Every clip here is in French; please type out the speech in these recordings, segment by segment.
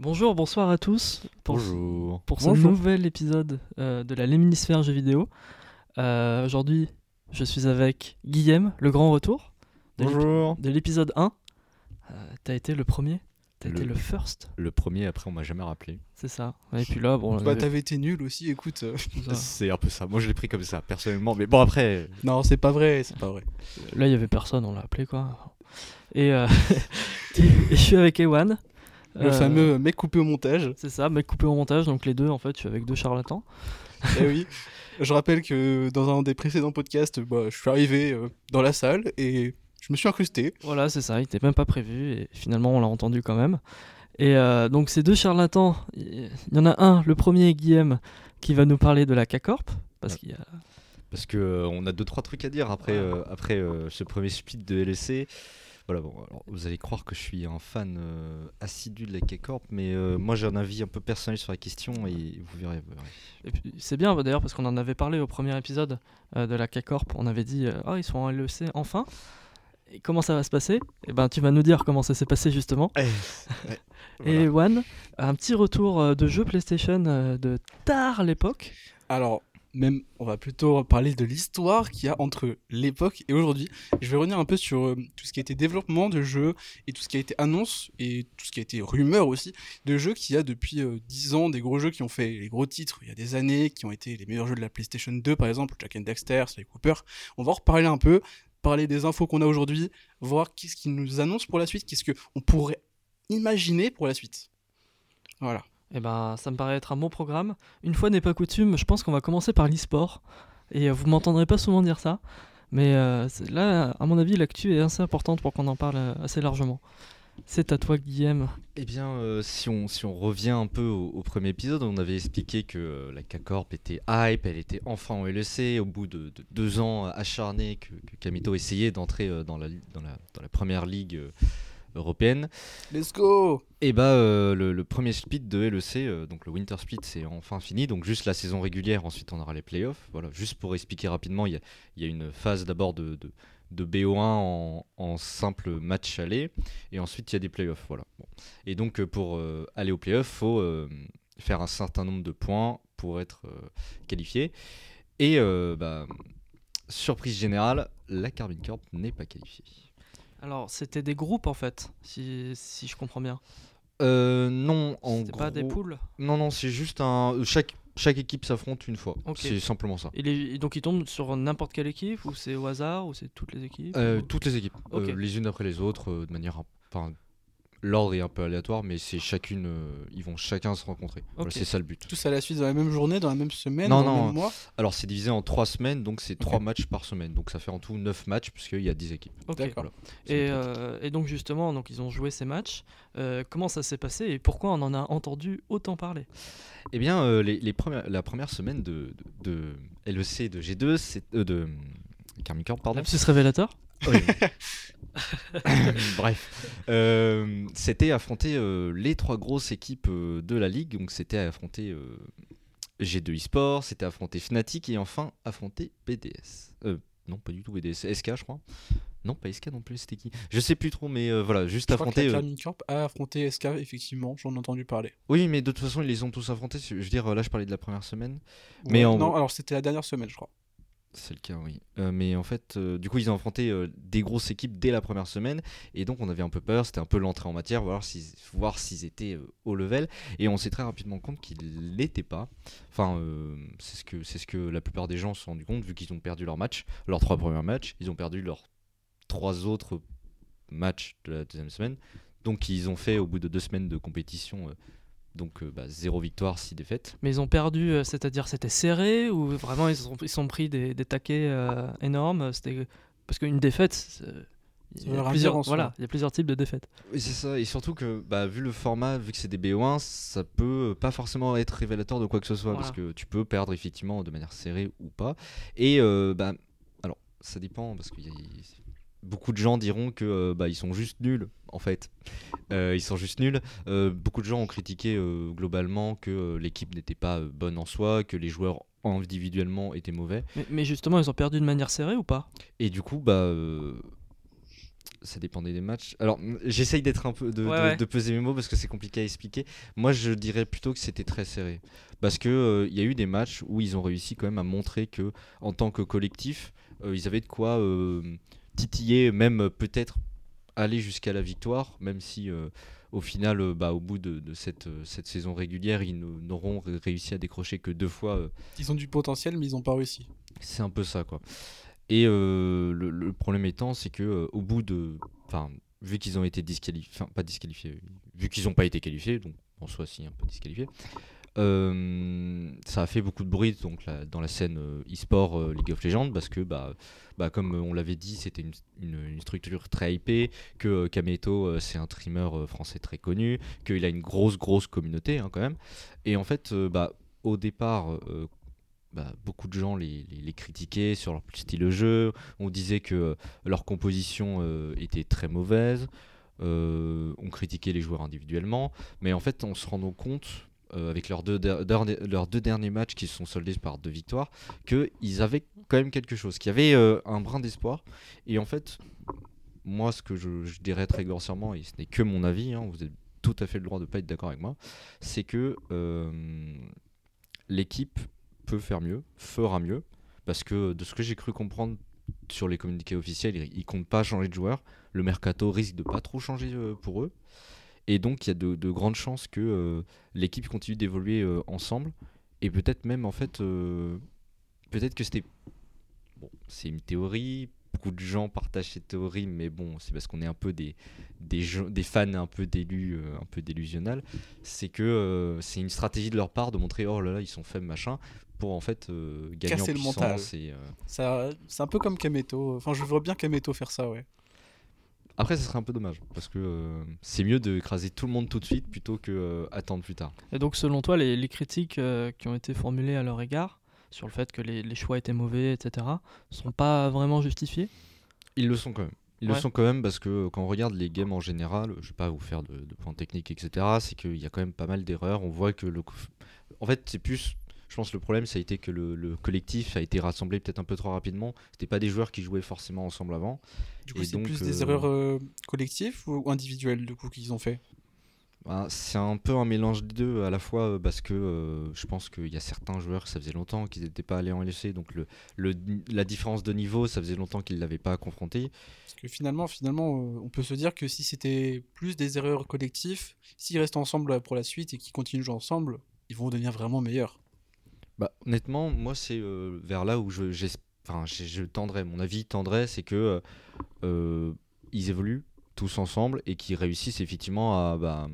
Bonjour, bonsoir à tous pour, Bonjour. pour ce Bonjour. nouvel épisode euh, de la Léminisphère jeux vidéo. Euh, Aujourd'hui, je suis avec Guillaume, le grand retour de Bonjour. de l'épisode 1. Euh, T'as été le premier, t'as été le first, Le premier, après, on m'a jamais rappelé. c'est ça. Et puis là, bon, Bah t'avais été nul aussi, écoute. C'est un peu ça. Moi, je l'ai pris comme ça, personnellement. Mais bon, après, Non, c'est pas vrai, c'est pas vrai. là il y avait personne, on l'a appelé quoi. Et, euh, et je suis avec Ewan. Le Euh, fameux mec coupé au montage. C'est ça, mec coupé au montage, donc les deux en fait, je suis avec deux charlatans. Eh oui. Je rappelle que dans un des précédents podcasts, bah, je suis arrivé euh, dans la salle et je me suis incrusté. Voilà, c'est ça, il était même pas prévu et finalement on l'a entendu quand même. Et euh, donc ces deux charlatans, il y en a un, le premier Guillaume, qui va nous parler de la K-Corp, parce qu'il y a... parce que euh, on a deux trois trucs à dire après, Ouais. euh, après euh, ce premier split de LSC. Voilà, bon, alors, vous allez croire que je suis un fan euh, assidu de la K-Corp, mais euh, moi j'ai un avis un peu personnel sur la question et vous verrez. vous verrez. Et puis, c'est bien d'ailleurs parce qu'on en avait parlé au premier épisode euh, de la K-Corp, on avait dit euh, ah ils sont en LEC enfin. Et comment ça va se passer? Et ben tu vas nous dire comment ça s'est passé justement. Et One, un petit retour de jeu PlayStation de tard l'époque. Alors, même, on va plutôt parler de l'histoire qu'il y a entre l'époque et aujourd'hui. Je vais revenir un peu sur euh, tout ce qui a été développement de jeux et tout ce qui a été annonce et tout ce qui a été rumeur aussi de jeux qu'il y a depuis euh, 10 ans, des gros jeux qui ont fait les gros titres il y a des années, qui ont été les meilleurs jeux de la PlayStation 2 par exemple, Jack and Daxter, Sly Cooper. On va en reparler un peu, parler des infos qu'on a aujourd'hui, voir qu'est-ce qu'ils nous annoncent pour la suite, qu'est-ce qu'on pourrait imaginer pour la suite. Voilà. Eh ben, ça me paraît être un bon programme. Une fois n'est pas coutume, je pense qu'on va commencer par l'e-sport. Et euh, vous m'entendrez pas souvent dire ça. Mais euh, là, à mon avis, l'actu est assez importante pour qu'on en parle euh, assez largement. C'est à toi, Guillaume. Eh bien, si, on, si on revient un peu au, au premier épisode, on avait expliqué que la K-Corp était hype, elle était enfin en LEC, au bout de, de deux ans acharnés que, que Kamito essayait d'entrer dans, la, dans, la, dans la première ligue européenne. Let's go Et bah, euh, le, le premier split de LEC, euh, donc le Winter Split, c'est enfin fini, donc juste la saison régulière, ensuite on aura les playoffs. Voilà, juste pour expliquer rapidement, il y a, il y a une phase d'abord de, de, de BO1 en, en simple match aller, et ensuite il y a des playoffs. Voilà. Bon. Et donc euh, pour euh, aller aux playoffs, il faut faire un certain nombre de points pour être qualifié. Et bah, surprise générale, la Carbine Corp n'est pas qualifiée. Alors, c'était des groupes en fait, si, si je comprends bien. Euh, non, en C'était pas des gros- poules. Non, non, c'est juste un. Chaque, chaque équipe s'affronte une fois. C'est simplement ça. Et, les- donc, ils tombent sur n'importe quelle équipe ou c'est au hasard ou c'est toutes les équipes Euh, ou- toutes les équipes, euh, les unes après les autres, euh, de manière. Enfin, l'ordre est un peu aléatoire, mais c'est chacune. euh, ils vont chacun se rencontrer. Voilà, c'est ça le but. Tous à la suite dans la même journée, dans la même semaine, Non, dans le non. même mois Alors, c'est divisé en trois semaines, donc c'est trois matchs par semaine. Donc, ça fait en tout 9 matchs, puisqu'il y a 10 équipes. D'accord. Voilà. Et, le euh, et donc justement, donc ils ont joué ces matchs. Euh, comment ça s'est passé et pourquoi on en a entendu autant parler? Eh bien, les, les premières, la première semaine de, de, de LEC de G2, c'est. de. Carmine Corp, pardon. Lapsus révélateur Oui. Bref, Euh, c'était affronter euh, les trois grosses équipes euh, de la ligue. Donc c'était affronter euh, G2 eSport, c'était affronter Fnatic et enfin affronter BDS. Non, pas du tout BDS, SK je crois. Non, pas SK non plus, c'était qui? Je sais plus trop, mais voilà, juste Je crois que affronter. euh, Carmine Corp a affronté SK, effectivement, j'en ai entendu parler. Oui, mais de toute façon, ils les ont tous affrontés. Je veux dire, là, je parlais de la première semaine. Ouais, Mais en Non, alors c'était la dernière semaine, je crois. C'est le cas, oui. Euh, mais en fait, euh, du coup, ils ont affronté euh, des grosses équipes dès la première semaine. Et donc, on avait un peu peur. C'était un peu l'entrée en matière, voir s'ils, voir étaient au level. Et on s'est très rapidement compte qu'ils l'étaient pas. Enfin, c'est, ce que, c'est ce que la plupart des gens se sont rendus compte, vu qu'ils ont perdu leur match, leurs trois premiers matchs. Ils ont perdu leurs trois autres matchs de la deuxième semaine. Donc, ils ont fait, au bout de deux semaines de compétition, donc euh, bah, zéro victoire, six défaites. Mais ils ont perdu, euh, c'est-à-dire c'était serré ou vraiment ils sont, ils sont pris des, des taquets euh, énormes C'était parce qu'une défaite, il y, a plusieurs, voilà, il y a plusieurs types de défaites. Oui, c'est ça. Et surtout que, bah, vu le format, vu que c'est des BO1, ça peut pas forcément être révélateur de quoi que ce soit. Parce que tu peux perdre effectivement de manière serrée ou pas. Et, euh, bah, alors, ça dépend. Parce qu'il y a. Beaucoup de gens diront que euh, bah, ils sont juste nuls en fait. Euh, ils sont juste nuls. Euh, beaucoup de gens ont critiqué globalement que l'équipe n'était pas bonne en soi, que les joueurs individuellement étaient mauvais. Mais, mais justement, ils ont perdu de manière serrée ou pas? Et du coup, bah, ça dépendait des matchs. Alors, j'essaye d'être un peu de, Ouais, de- ouais. de peser mes mots parce que c'est compliqué à expliquer. Moi, je dirais plutôt que c'était très serré, parce que euh, il y a eu des matchs où ils ont réussi quand même à montrer que, en tant que collectif, euh, ils avaient de quoi euh, titiller, même euh, peut-être aller jusqu'à la victoire, même si. euh, au final, euh, bah, au bout de, de cette, cette saison régulière, ils n'auront ré- réussi à décrocher que deux fois Ils ont du potentiel, mais ils n'ont pas réussi. c'est un peu ça, quoi. Et euh, le, le problème étant, c'est que euh, au bout de, enfin, vu qu'ils ont été disqualifiés, enfin pas disqualifiés, vu qu'ils n'ont pas été qualifiés, donc en soi si un peu disqualifiés, euh, ça a fait beaucoup de bruit dans la scène euh, e-sport euh, League of Legends parce que bah, bah comme on l'avait dit, c'était une, structure très hypée, que Kameto c'est un streamer français très connu, qu'il a une grosse grosse communauté hein, quand même. Et en fait, bah au départ, beaucoup de gens les, les- critiquaient sur leur style de jeu. On disait que leur composition était très mauvaise. On critiquait les joueurs individuellement. Mais en fait, on se rend compte, euh, avec leurs deux, derniers matchs qui se sont soldés par deux victoires, qu'ils avaient quand même quelque chose, qu'il y avait euh, un brin d'espoir. Et en fait, moi, ce que je, dirais très grossièrement, et ce n'est que mon avis, hein, vous avez tout à fait le droit de ne pas être d'accord avec moi, c'est que euh, l'équipe peut faire mieux, fera mieux, parce que de ce que j'ai cru comprendre sur les communiqués officiels, ils, ils comptent pas changer de joueur. Le mercato risque de pas trop changer pour eux, et donc il y a de, de grandes chances que euh, l'équipe continue d'évoluer euh, ensemble, et peut-être même en fait, euh, peut-être que c'était bon, c'est une théorie. Beaucoup de gens partagent cette théorie, mais bon, c'est parce qu'on est un peu des, des, gens- des fans un peu d'élus, euh, un peu délusionnels. C'est que euh, c'est une stratégie de leur part de montrer oh là là, ils sont faibles, machin, pour en fait euh, gagner Casser en le puissance. Et, euh, Ça, c'est un peu comme Kameto. Enfin, je vois bien Kameto faire ça, ouais. Après, ce serait un peu dommage, parce que euh, c'est mieux d'écraser tout le monde tout de suite plutôt que euh, attendre plus tard. Et donc, selon toi, les, les critiques euh, qui ont été formulées à leur égard, sur le fait que les, les choix étaient mauvais, etc., sont pas vraiment justifiées? Ils le sont quand même. Ils Ouais. le sont quand même parce que quand on regarde les games en général, je vais pas vous faire de, de points techniques, etc., c'est qu'il y a quand même pas mal d'erreurs. On voit que le. En fait, c'est plus. Je pense que le problème, ça a été que le, le collectif a été rassemblé peut-être un peu trop rapidement. C'était pas des joueurs qui jouaient forcément ensemble avant. Du coup, c'est plus des euh, erreurs euh, collectives ou individuelles, du coup, qu'ils ont fait? Ben, c'est un peu un mélange des deux à la fois euh, parce que euh, je pense qu'il y a certains joueurs, ça faisait longtemps qu'ils n'étaient pas allés en LEC, donc le, le- la différence de niveau, ça faisait longtemps qu'ils ne l'avaient pas confronté. Parce que finalement, finalement euh, on peut se dire que si c'était plus des erreurs collectives, s'ils restent ensemble pour la suite et qu'ils continuent de jouer ensemble, ils vont devenir vraiment meilleurs. Bah, honnêtement, moi, c'est euh, vers là où je, enfin, je, je tendrais. Mon avis tendrait, c'est que euh, euh, ils évoluent tous ensemble et qu'ils réussissent effectivement à, bah,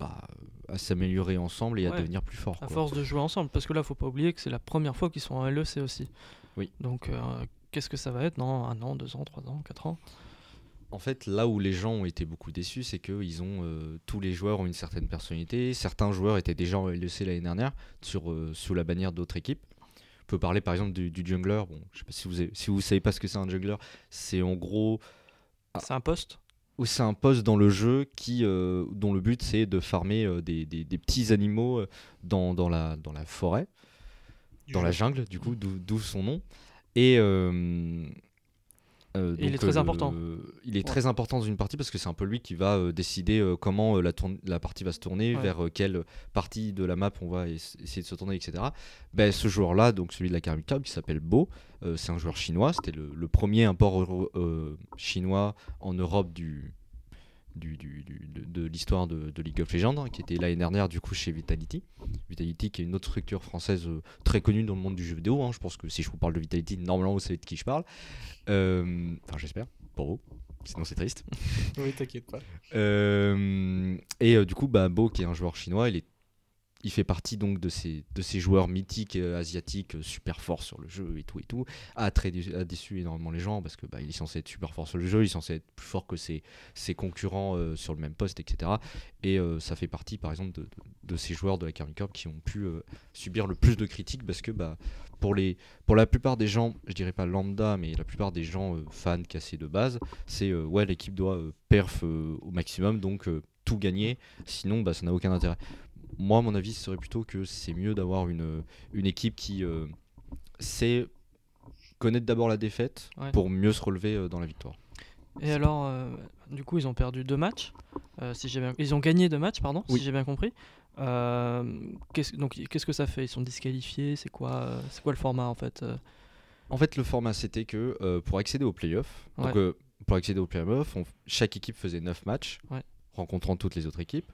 bah, à s'améliorer ensemble et à devenir plus forts. À quoi. force de jouer ensemble. Parce que là, faut pas oublier que c'est la première fois qu'ils sont en LEC aussi. Oui. Donc, euh, qu'est-ce que ça va être? Dans un an, deux ans, trois ans, quatre ans? En fait, là où les gens ont été beaucoup déçus, c'est que ils ont euh, tous les joueurs ont une certaine personnalité. Certains joueurs étaient déjà en LEC l'année dernière sur, euh, sous la bannière d'autres équipes. On peut parler par exemple du, du jungler. Bon, je sais pas si vous avez- si vous savez pas ce que c'est un jungler, c'est en gros Ah. C'est un poste? Où c'est un poste dans le jeu qui, euh, dont le but c'est de farmer euh, des, des- des petits animaux dans, dans, la, dans la forêt, dans la jungle, du coup, d'où d'où son nom. Et, euh, euh, il est très euh, important. Il est Ouais. très important dans une partie parce que c'est un peu lui qui va euh, décider comment la, partie va se tourner, Ouais. vers quelle partie de la map on va es- essayer de se tourner, etc. Ben, ce joueur-là, donc celui de la Karmic Cup, qui s'appelle Bo, c'est un joueur chinois. C'était le, le premier import chinois en Europe du, du, du- du- de, de l'histoire de, de League of Legends, hein, qui était l'année dernière du coup chez Vitality. Vitality qui est une autre structure française euh, très connue dans le monde du jeu vidéo. hein. Je pense que si je vous parle de Vitality, normalement vous savez de qui je parle. Euh, Enfin j'espère, pour vous. Sinon c'est triste. Oui, t'inquiète pas. Euh, et du coup, bah, Bo, qui est un joueur chinois, il, est, il fait partie donc de ces, de ces joueurs mythiques euh, asiatiques euh, super forts sur le jeu et tout et tout. A, très dé- a déçu énormément les gens parce que bah, il est censé être super fort sur le jeu, il est censé être plus fort que ses, concurrents euh, sur le même poste, etc. Et ça fait partie, par exemple, de, ces joueurs de la Carmi Cup qui ont pu subir le plus de critiques parce que bah, pour, les, pour la plupart des gens, je dirais pas lambda, mais la plupart des gens fans cassés de base, c'est ouais l'équipe doit perf au maximum donc tout gagner sinon bah, ça n'a aucun intérêt moi mon avis ce serait plutôt que c'est mieux d'avoir une, une équipe qui euh, sait connaître d'abord la défaite Ouais. pour mieux se relever euh, dans la victoire Et alors, euh, du coup, ils ont perdu deux matchs. si j'ai bien... Ils ont gagné deux matchs, pardon, Oui. si j'ai bien compris. Qu'est-ce... Donc, qu'est-ce que ça fait? Ils sont disqualifiés C'est quoi, c'est quoi le format en fait En fait, le format, c'était que pour accéder aux playoffs, Ouais. pour accéder aux playoffs, on- chaque équipe faisait 9 matchs, Ouais. rencontrant toutes les autres équipes.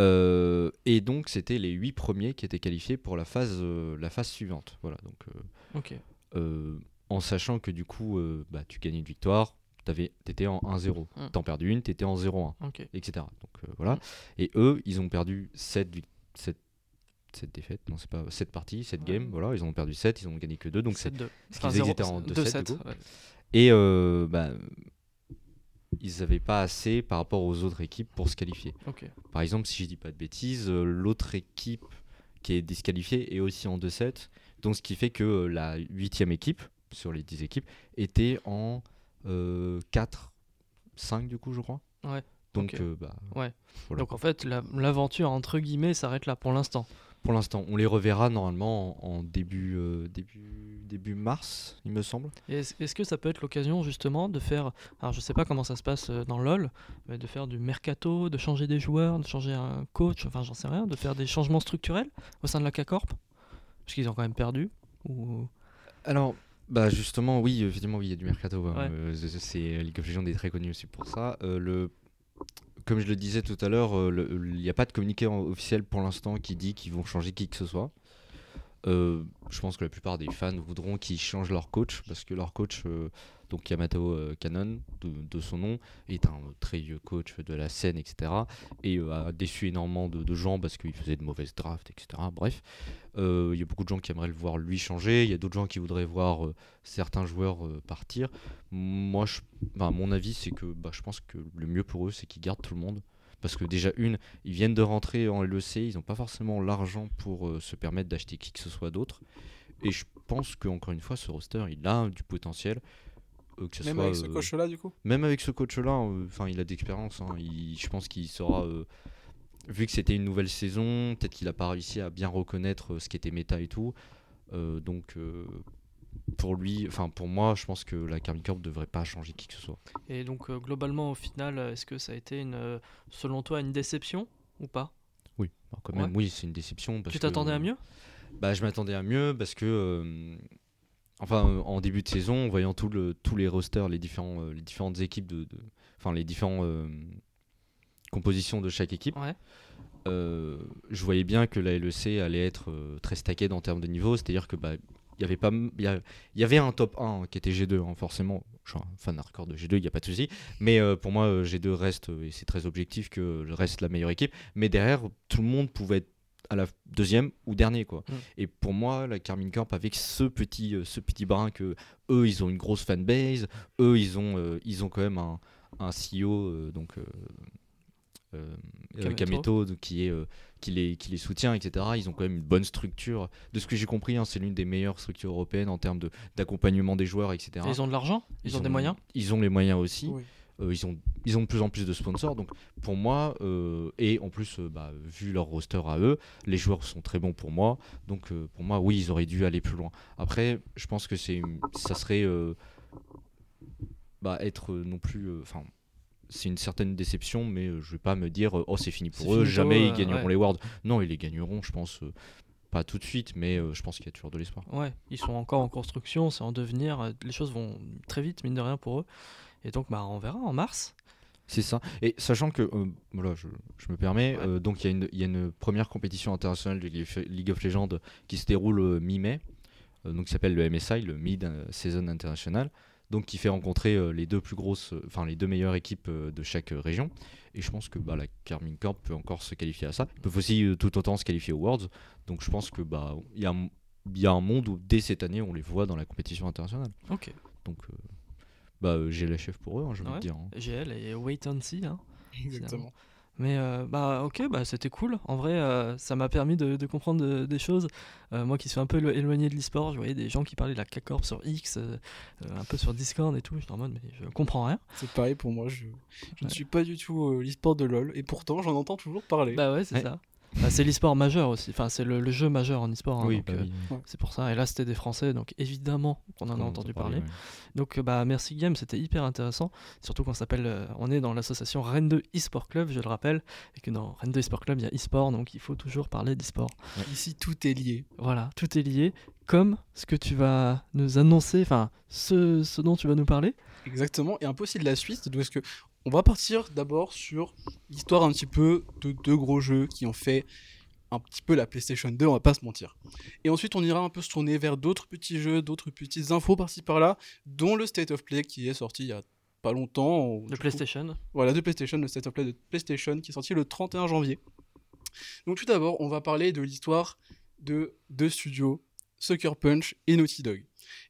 Euh, et donc, c'était les 8 premiers qui étaient qualifiés pour la phase, euh, la phase suivante. Voilà, donc, euh, Ok. euh, en sachant que du coup, bah, tu gagnais une victoire, tu étais en 1-0. Mm. T'en perdu une, tu étais en 0-1, Ok. etc. Donc, voilà. Et eux, ils ont perdu 7, 7, défaites, non, c'est pas 7 parties, 7 Ouais. games. Voilà, ils ont perdu 7, ils ont gagné que 2. Donc, c'est 7-2. ce qu'ils étaient en 2 2-7, 2-7. du coup. ouais. Et bah, ils n'avaient pas assez par rapport aux autres équipes pour se qualifier. Par exemple, si je dis pas de bêtises, euh, l'autre équipe qui est disqualifiée est aussi en 2-7. Donc ce qui fait que euh, la huitième équipe, sur les 10 équipes, était en 4, 5 du coup, je crois. Ouais, Donc euh, bah, Ouais. Voilà. Donc en fait, la- l'aventure entre guillemets s'arrête là pour l'instant. Pour l'instant, on les reverra normalement en, en début, euh, début, début mars, il me semble. Est-ce que ça peut être l'occasion justement de faire, alors je sais pas comment ça se passe euh, dans LoL, mais de faire du mercato, de changer des joueurs, de changer un coach, enfin j'en sais rien, de faire des changements structurels au sein de la K-Corp? Parce qu'ils ont quand même perdu. Ou... Alors, bah justement, oui, effectivement, oui, il y a du mercato. hein. Ouais. Euh, c'est League of Legends est très connu aussi pour ça. Euh, le, comme je le disais tout à l'heure, euh, il n'y a pas de communiqué officiel pour l'instant qui dit qu'ils vont changer qui que ce soit. Euh, je pense que la plupart des fans voudront qu'ils changent leur coach parce que leur coach, euh, donc Yamato euh, de, son nom, est un très vieux coach de la scène, etc. Et euh, a déçu énormément de, gens parce qu'il faisait de mauvaises drafts, etc. Bref, il y a beaucoup de gens qui aimeraient le voir lui changer. Il y a d'autres gens qui voudraient voir certains joueurs partir. Moi, mon avis, c'est que bah, je pense que le mieux pour eux, c'est qu'ils gardent tout le monde. Parce que déjà, une, ils viennent de rentrer en LEC, ils n'ont pas forcément l'argent pour euh, se permettre d'acheter qui que ce soit d'autre. Et je pense qu'encore une fois, ce roster, il a du potentiel. euh, que ce Même soit, avec ce euh, coach-là, du coup? même avec ce coach-là, euh, enfin, il a d'expérience. hein, je pense qu'il saura. euh, vu que c'était une nouvelle saison, peut-être qu'il n'a pas réussi à bien reconnaître euh, ce qui était méta et tout. Euh, donc, euh, pour lui, enfin, pour moi, je pense que la Carmine Corp devrait pas changer qui que ce soit. Et donc euh, globalement au final, euh, est-ce que ça a été une, euh, selon toi une déception ou pas? Oui, alors quand même, oui, c'est une déception. Parce Tu t'attendais à mieux? Bah, je m'attendais à mieux parce que, euh, enfin, euh, en début de saison, en voyant tout le, tous les rosters, les, différents, les différentes équipes, de, enfin, les différentes compositions de chaque équipe, Ouais. je voyais bien que la LEC allait être très stackée en termes de niveau, c'est-à-dire que bah, il y avait pas il y, avait un top 1 qui était G2 hein, forcément. Je suis un fan hardcore de G2 il n'y a pas de souci. Mais euh, pour moi euh, G2 reste euh, et c'est très objectif que reste la meilleure équipe. Mais derrière tout le monde pouvait être à la deuxième ou dernier quoi. Mm. et pour moi la Carmine Corp avec ce petit ce petit brin que eux ils ont une grosse fanbase eux ils ont euh, ils ont quand même un, un CEO euh, donc Kameto. Kameto, donc, qui est euh, qui les, qui les soutient, etc. Ils ont quand même une bonne structure. De ce que j'ai compris, hein, c'est l'une des meilleures structures européennes en termes de- d'accompagnement des joueurs, etc. Et Ils ont de l'argent? Ils, ont des moyens? Ils ont les moyens aussi. Oui. Euh, ils, ont, ils ont de plus en plus de sponsors. Donc pour moi, euh, et en plus, euh, bah, vu leur roster à eux, les joueurs sont très bons pour moi. Donc euh, pour moi, oui, ils auraient dû aller plus loin. Après, je pense que c'est ça serait euh, bah, être euh, non plus. euh, Enfin. C'est une certaine déception, mais euh, je vais pas me dire euh, oh c'est fini pour eux, jamais ils gagneront ouais. les Worlds. Non, ils les gagneront, je pense, euh, pas tout de suite, mais je pense qu'il y a toujours de l'espoir. Ouais, ils sont encore en construction, c'est en devenir, les choses vont très vite, mine de rien pour eux. Et donc bah, on verra en mars. C'est ça. Et sachant que, euh, voilà, je, je me permets, Ouais. euh, donc il y, a une- il y a une première compétition internationale de League of Legends qui se déroule euh, mi-mai, donc qui s'appelle le MSI, le Mid Season International, donc qui fait rencontrer euh, les deux plus grosses, euh, enfin les deux meilleures équipes euh, de chaque euh, région. Et je pense que bah, la Carmine Corp peut encore se qualifier à ça. Ils peuvent aussi euh, tout autant se qualifier aux Worlds. Donc je pense que bah il y a, un- il y a un monde où dès cette année on les voit dans la compétition internationale. Ok. Donc euh, bah euh, j'ai la chef pour eux, hein, je Ouais. te dire. hein. GL et wait and see. Hein. Exactement. Mais euh, bah ok, bah c'était cool. En vrai, euh, ça m'a permis de, de comprendre de- des choses. Euh, moi qui suis un peu élo- éloigné de l'e-sport, je voyais des gens qui parlaient de la K-Corp sur X, un peu sur Discord et tout. J'étais en mode, mais je comprends rien. C'est pareil pour moi. Je, je ne suis pas du tout euh, l'e-sport de LoL et pourtant j'en entends toujours parler. Bah ouais, c'est Ouais. ça. Bah, c'est l'e-sport majeur aussi, enfin c'est le, le jeu majeur en e-sport. hein, oui, donc, bah euh, oui. C'est pour ça. Et là, c'était des Français, donc évidemment qu'on en a On entendu entend parler. ouais. Donc, bah, merci Game, c'était hyper intéressant. Surtout qu'on s'appelle, euh, on est dans l'association Rennes 2 e-sport club, je le rappelle, et que dans Rennes 2 e-sport club, il y a e-sport, donc il faut toujours parler d'e-sport. Ici, tout est lié. Voilà, tout est lié, comme ce que tu vas nous annoncer, enfin, ce, ce dont tu vas nous parler. Exactement, et un peu aussi de la suite, parce que on va partir d'abord sur l'histoire un petit peu de deux gros jeux qui ont fait un petit peu la PlayStation 2, on va pas se mentir. Et ensuite, on ira un peu se tourner vers d'autres petits jeux, d'autres petites infos par-ci par-là, dont le State of Play qui est sorti il y a pas longtemps. De coup. PlayStation. Voilà, de PlayStation, le State of Play de PlayStation qui est sorti le 31 janvier. Donc tout d'abord, on va parler de l'histoire de deux studios, Sucker Punch et Naughty Dog.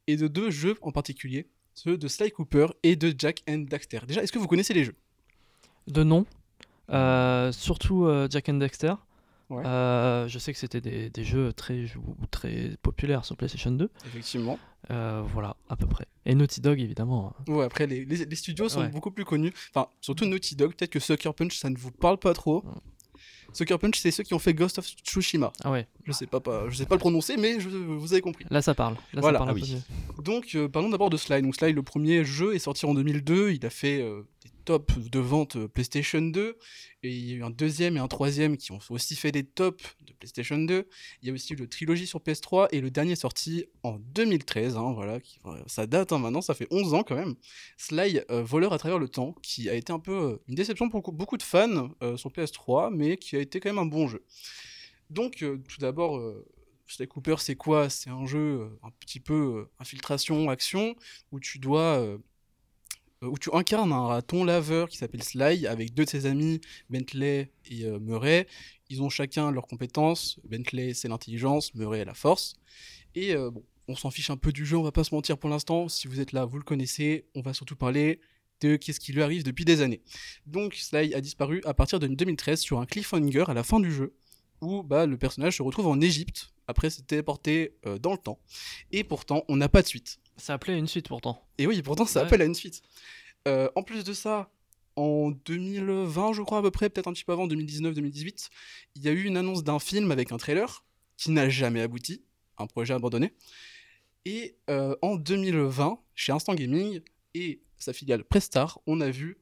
Et de deux jeux en particulier, ceux de Sly Cooper et de Jack and Daxter. Déjà, est-ce que vous connaissez les jeux? De nom, euh, surtout euh, Jack and. Ouais. Euh, je sais que c'était des, des jeux très, populaires sur PlayStation 2. Effectivement. Voilà, à peu près. Et Naughty Dog, évidemment. hein. Ouais, après, les, les- les studios sont Ouais. beaucoup plus connus. Enfin, surtout Naughty Dog, peut-être que Sucker Punch, ça ne vous parle pas trop. Sucker Punch, c'est ceux qui ont fait Ghost of Tsushima. Ah ouais, Je sais pas, pas, je sais pas le prononcer, mais je- vous avez compris. là ça parle. Là Voilà. ça parle Ah oui. Donc, euh, parlons d'abord de Sly. Donc, Sly, le premier jeu est sorti en 2002. Il a fait euh, des tops de vente euh, PlayStation 2. Et il y a eu un deuxième et un troisième qui ont aussi fait des tops de PlayStation 2. Il y a aussi le trilogie sur PS3. Et le dernier sorti en 2013. hein, voilà, qui- euh, ça date hein, maintenant, ça fait 11 ans quand même. Sly, euh, voleur à travers le temps, qui a été un peu une déception pour beaucoup- de fans sur PS3, mais qui a été quand même un bon jeu. Donc, tout d'abord. Sly Cooper, c'est quoi? C'est un jeu un petit peu infiltration, action, où tu dois. Euh, où tu incarnes un raton laveur qui s'appelle Sly avec deux de ses amis, Bentley et euh, Murray. Ils ont chacun leurs compétences. Bentley, c'est l'intelligence, Murray, la force. Et euh, bon, on s'en fiche un peu du jeu, on va pas se mentir pour l'instant. Si vous êtes là, vous le connaissez. On va surtout parler de qu'est-ce qui lui arrive depuis des années. Donc, Sly a disparu à partir de 2013 sur un cliffhanger à la fin du jeu où bah, le personnage se retrouve en Égypte après s'être téléporté dans le temps. Et pourtant, on n'a pas de suite. Ça appelait une suite pourtant. Et oui, pourtant, ça Ouais. appelle à une suite. Euh, en plus de ça, en 2020, je crois à peu près, peut-être un petit peu avant, 2019-2018, il y a eu une annonce d'un film avec un trailer qui n'a jamais abouti, un projet abandonné. Et euh, en 2020, chez Instant Gaming et sa filiale Prestar, on a vu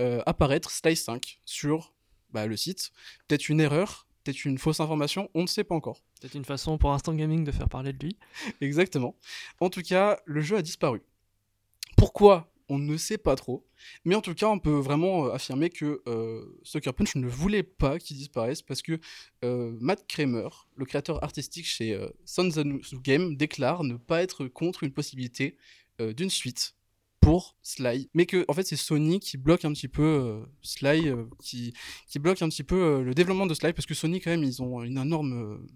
euh, apparaître Slice 5 sur bah, le site. Peut-être une erreur, peut-être une fausse information, on ne sait pas encore. C'est une façon pour Instant Gaming de faire parler de lui. Exactement. En tout cas, le jeu a disparu. Pourquoi? On ne sait pas trop. Mais en tout cas, on peut vraiment euh, affirmer que euh, Sucker Punch ne voulait pas qu'il disparaisse parce que euh, Matt Kramer, le créateur artistique chez euh, Sons of Game, déclare ne pas être contre une possibilité euh, d'une suite pour Sly, mais que en fait c'est Sony qui bloque un petit peu euh, Sly, euh, qui, qui bloque un petit peu euh, le développement de Sly parce que Sony quand même ils ont une énorme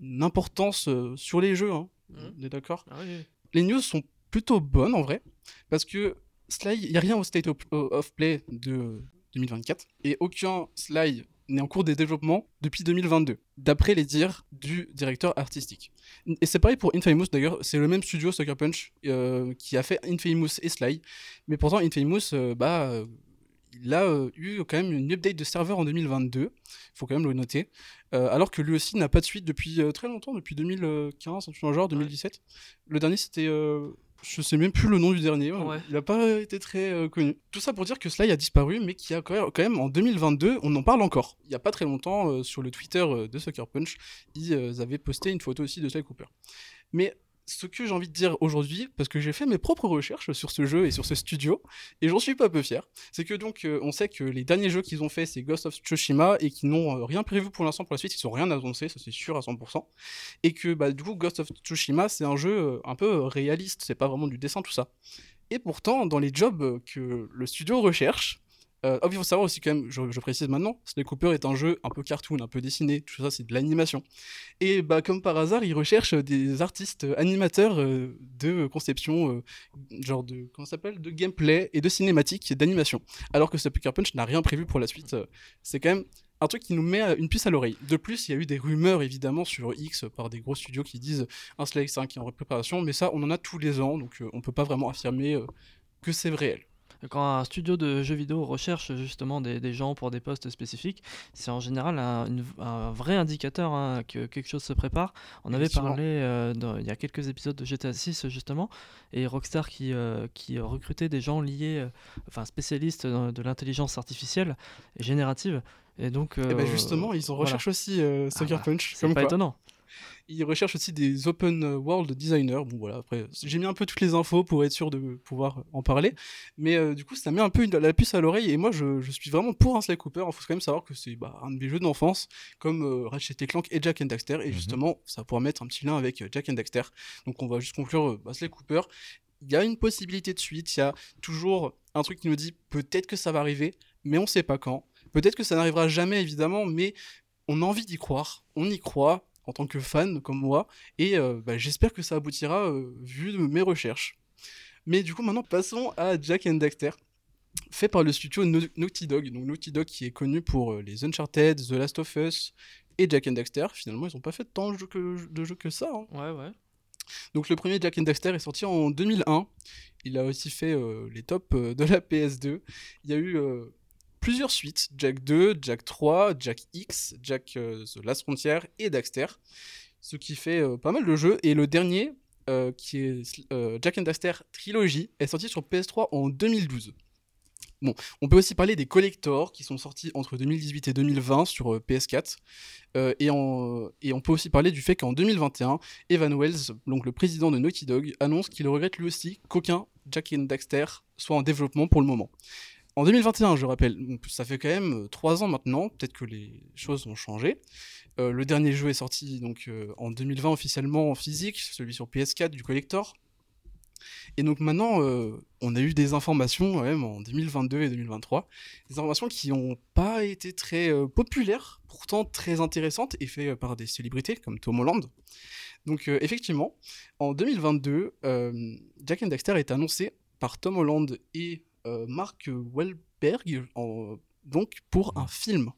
une importance sur les jeux, hein. Mhm. on est d'accord? Ah oui. les news sont plutôt bonnes en vrai, parce que Sly, il n'y a rien au State of, of Play de 2024, et aucun Sly n'est en cours de développement depuis 2022, d'après les dires du directeur artistique. Et c'est pareil pour Infamous d'ailleurs, c'est le même studio Sucker Punch euh, qui a fait Infamous et Sly, mais pourtant Infamous, euh, bah, euh, il a eu quand même une update de serveur en 2022, il faut quand même le noter, alors que lui aussi n'a pas de suite depuis très longtemps, depuis 2015, un truc dans le genre, 2017. Le dernier c'était... je sais même plus le nom du dernier, Ouais. il n'a pas été très euh, connu. Tout ça pour dire que Sly a disparu, mais qui a quand même, en 2022, on en parle encore. Il n'y a pas très longtemps, euh, sur le Twitter euh, de Sucker Punch, ils avaient posté une photo aussi de Sly Cooper. Mais ce que j'ai envie de dire aujourd'hui, parce que j'ai fait mes propres recherches sur ce jeu et sur ce studio, et j'en suis pas peu fier, c'est que donc euh, on sait que les derniers jeux qu'ils ont fait c'est Ghost of Tsushima et qu'ils n'ont euh, rien prévu pour l'instant pour la suite, ils n'ont rien annoncé, ça c'est sûr à 100%, et que bah, du coup Ghost of Tsushima c'est un jeu euh, un peu réaliste, c'est pas vraiment du dessin tout ça. Et pourtant, dans les jobs que le studio recherche, euh, oh, il faut savoir aussi quand même, je, précise maintenant, Sly Cooper est un jeu un peu cartoon, un peu dessiné, tout ça c'est de l'animation. Et bah comme par hasard, ils recherchent des artistes animateurs euh, de conception, euh, genre de comment s'appelle, de gameplay et de cinématique et d'animation. Alors que Sucker Punch n'a rien prévu pour la suite. C'est quand même un truc qui nous met une puce à l'oreille. De plus, il y a eu des rumeurs évidemment sur X par des gros studios qui disent un Slay 5 qui est en préparation, mais ça on en a tous les ans, donc on peut pas vraiment affirmer que c'est réel. Quand un studio de jeux vidéo recherche justement des, des gens pour des postes spécifiques, c'est en général un, une- un vrai indicateur hein, que quelque chose se prépare. On avait parlé euh, dans- il y a quelques épisodes de GTA 6 justement, et Rockstar qui, euh, qui recrutait des gens liés, euh, enfin spécialistes de l'intelligence artificielle et générative. Et donc, Et ben euh, justement, ils en voilà. recherchent aussi Sucker Ah bah, Punch. c'est pas quoi. étonnant. Ils recherchent aussi des open world designers. Bon voilà, après j'ai mis un peu toutes les infos pour être sûr de pouvoir en parler, mais euh, du coup ça met un peu une- la puce à l'oreille et moi je, je suis vraiment pour un Sly Cooper. Il faut quand même savoir que c'est bah, un de mes jeux d'enfance comme euh, Ratchet et Clank et Jack and Daxter et Mhm. justement ça pourra mettre un petit lien avec euh, Jack and Daxter. Donc on va juste conclure euh, bah, Sly Cooper. Il y a une possibilité de suite, il y a toujours un truc qui nous dit peut-être que ça va arriver, mais on sait pas quand. Peut-être que ça n'arrivera jamais évidemment, mais on a envie d'y croire, on y croit en tant que fan comme moi, et euh, bah, j'espère que ça aboutira euh, vu de mes recherches. Mais du coup, maintenant, passons à Jack and Daxter, fait par le studio No- Naughty Dog. Donc Naughty Dog qui est connu pour euh, les Uncharted, The Last of Us et Jack and Daxter. Finalement, ils n'ont pas fait tant de jeux que, de jeux que ça. hein. Ouais, ouais. Donc le premier Jack and Daxter est sorti en 2001. Il a aussi fait euh, les tops euh, de la PS2. Il y a eu euh, plusieurs suites, Jack 2, Jack 3, Jack X, Jack euh, The Last Frontier et Daxter. Ce qui fait euh, pas mal de jeux. Et le dernier, euh, qui est euh, Jack and Daxter Trilogy, est sorti sur PS3 en 2012. Bon, on peut aussi parler des collectors qui sont sortis entre 2018 et 2020 sur euh, PS4. Euh, et, en- et on peut aussi parler du fait qu'en 2021, Evan Wells, donc le président de Naughty Dog, annonce qu'il regrette lui aussi qu'aucun Jack and Daxter soit en développement pour le moment. En 2021, je rappelle, ça fait quand même euh, trois ans maintenant, peut-être que les choses ont changé. Euh, le dernier jeu est sorti donc euh, en 2020 officiellement en physique, celui sur PS4 du collector. Et donc maintenant, euh, on a eu des informations même en 2022 et 2023, des informations qui n'ont pas été très populaires, pourtant très intéressantes et faites par des célébrités comme Tom Holland. Donc effectivement, en 2022, euh, Jack and Daxter est annoncé par Tom Holland et Mark Wahlberg en- donc pour un film.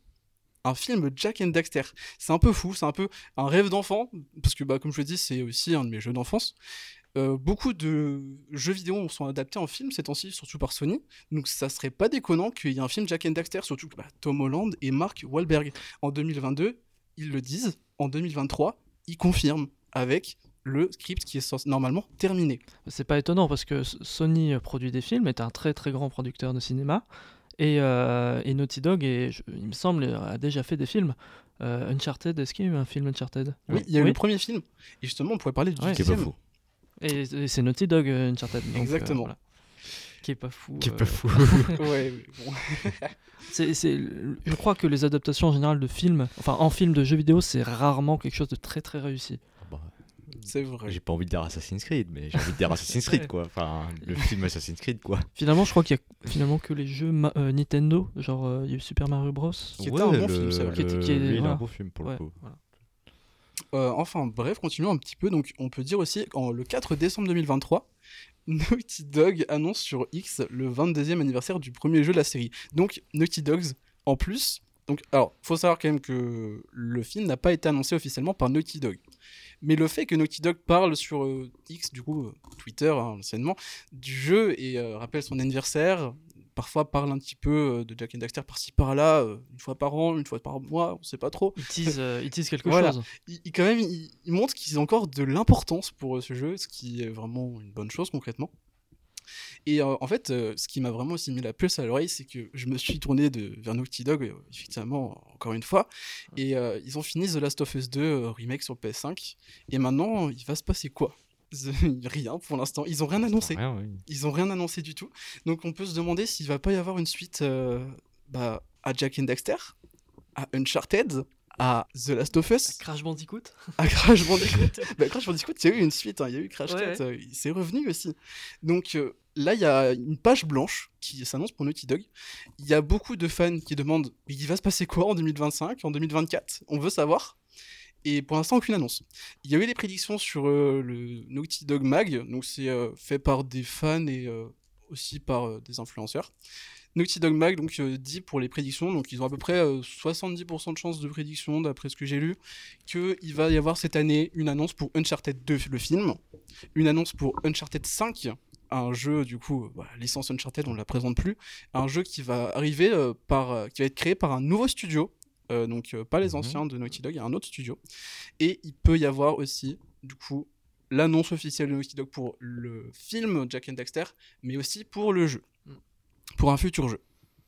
Un film Jack and Daxter. C'est un peu fou, c'est un peu un rêve d'enfant, parce que bah, comme je le dis, c'est aussi un de mes jeux d'enfance. Euh, beaucoup de jeux vidéo sont adaptés en film ces temps-ci, surtout par Sony. Donc ça serait pas déconnant qu'il y ait un film Jack and Daxter, surtout que bah, Tom Holland et Mark Wahlberg. En 2022, ils le disent. En 2023, ils confirment avec le script qui est normalement terminé. C'est pas étonnant parce que Sony euh, produit des films, est un très très grand producteur de cinéma. Et, euh, et Naughty Dog, est, je- il me semble, a déjà fait des films. Euh, Uncharted, est-ce qu'il y a eu un film Uncharted? Oui, il y a eu le premier film. Et justement, on pourrait parler du Ouais. Qui est pas deuxième. fou. Et, et c'est Naughty Dog euh, Uncharted. donc, euh, Exactement. voilà. Qui est pas fou. Qui est euh, pas fou. ouais, oui, bon. c'est- je crois que les adaptations en général de films, enfin en film de jeux vidéo, c'est rarement quelque chose de très très réussi. C'est vrai. J'ai pas envie de dire Assassin's Creed, mais j'ai envie de dire Assassin's Creed, Ouais. quoi. Enfin, le film Assassin's Creed, quoi. Finalement, je crois qu'il y a finalement que les jeux ma- euh, Nintendo, genre euh, il y a eu Super Mario Bros. Qui était un bon film, c'est vrai. Qui était- qui est- lui, il a voilà. un beau film, pour Ouais, le coup. voilà. Euh, enfin, bref, continuons un petit peu. Donc, on peut dire aussi qu'en le 4 décembre 2023, Naughty Dog annonce sur X le 22e anniversaire du premier jeu de la série. Donc, Naughty Dogs, en plus. Donc, alors, faut savoir quand même que le film n'a pas été annoncé officiellement par Naughty Dog. Mais le fait que Naughty Dog parle sur euh, X, du coup, euh, Twitter, hein, anciennement, du jeu et euh, rappelle son anniversaire, parfois parle un petit peu de Jack and Daxter par-ci par-là, une fois par an, une fois par mois, on sait pas trop. Ils teasent, ils teasent quelque Voilà. chose. il, il- quand même, il, il montre qu'ils ont encore de l'importance pour ce jeu, ce qui est vraiment une bonne chose concrètement. Et euh, en fait, euh, ce qui m'a vraiment aussi mis la puce à l'oreille, c'est que je me suis tourné de, vers Naughty Dog, euh, effectivement, encore une fois, et euh, ils ont fini The Last of Us 2 euh, remake sur PS5, et maintenant, il va se passer quoi? Rien pour l'instant, ils ont rien annoncé. Rien, oui. ils ont rien annoncé du tout. Donc on peut se demander s'il va pas y avoir une suite euh, bah, à Jack and Daxter, à Uncharted, à The Last of Us, Crash Bandicoot. À Crash Bandicoot. bah, Crash Bandicoot, il y a eu une suite, hein, il y a eu Crash Ouais, 4, euh, il s'est revenu aussi. Donc euh, là, il y a une page blanche qui s'annonce pour Naughty Dog. Il y a beaucoup de fans qui demandent il va se passer quoi en 2025, en 2024 On veut savoir. Et pour l'instant, aucune annonce. Il y a eu des prédictions sur euh, le Naughty Dog Mag, donc c'est euh, fait par des fans et euh, aussi par des influenceurs. Naughty Dog Mag donc, dit pour les prédictions, donc ils ont à peu près euh, 70% de chances de prédiction, d'après ce que j'ai lu, qu'il va y avoir cette année une annonce pour Uncharted 2, le film, une annonce pour Uncharted 5 un jeu, du coup, voilà, licence Uncharted, on ne la présente plus, un jeu qui va arriver euh, par, euh, qui va être créé par un nouveau studio, euh, donc euh, pas les Mhm. anciens de Naughty Dog, il y a un autre studio, et il peut y avoir aussi, du coup, l'annonce officielle de Naughty Dog pour le film Jack and Daxter, mais aussi pour le jeu, Mm. pour un futur jeu.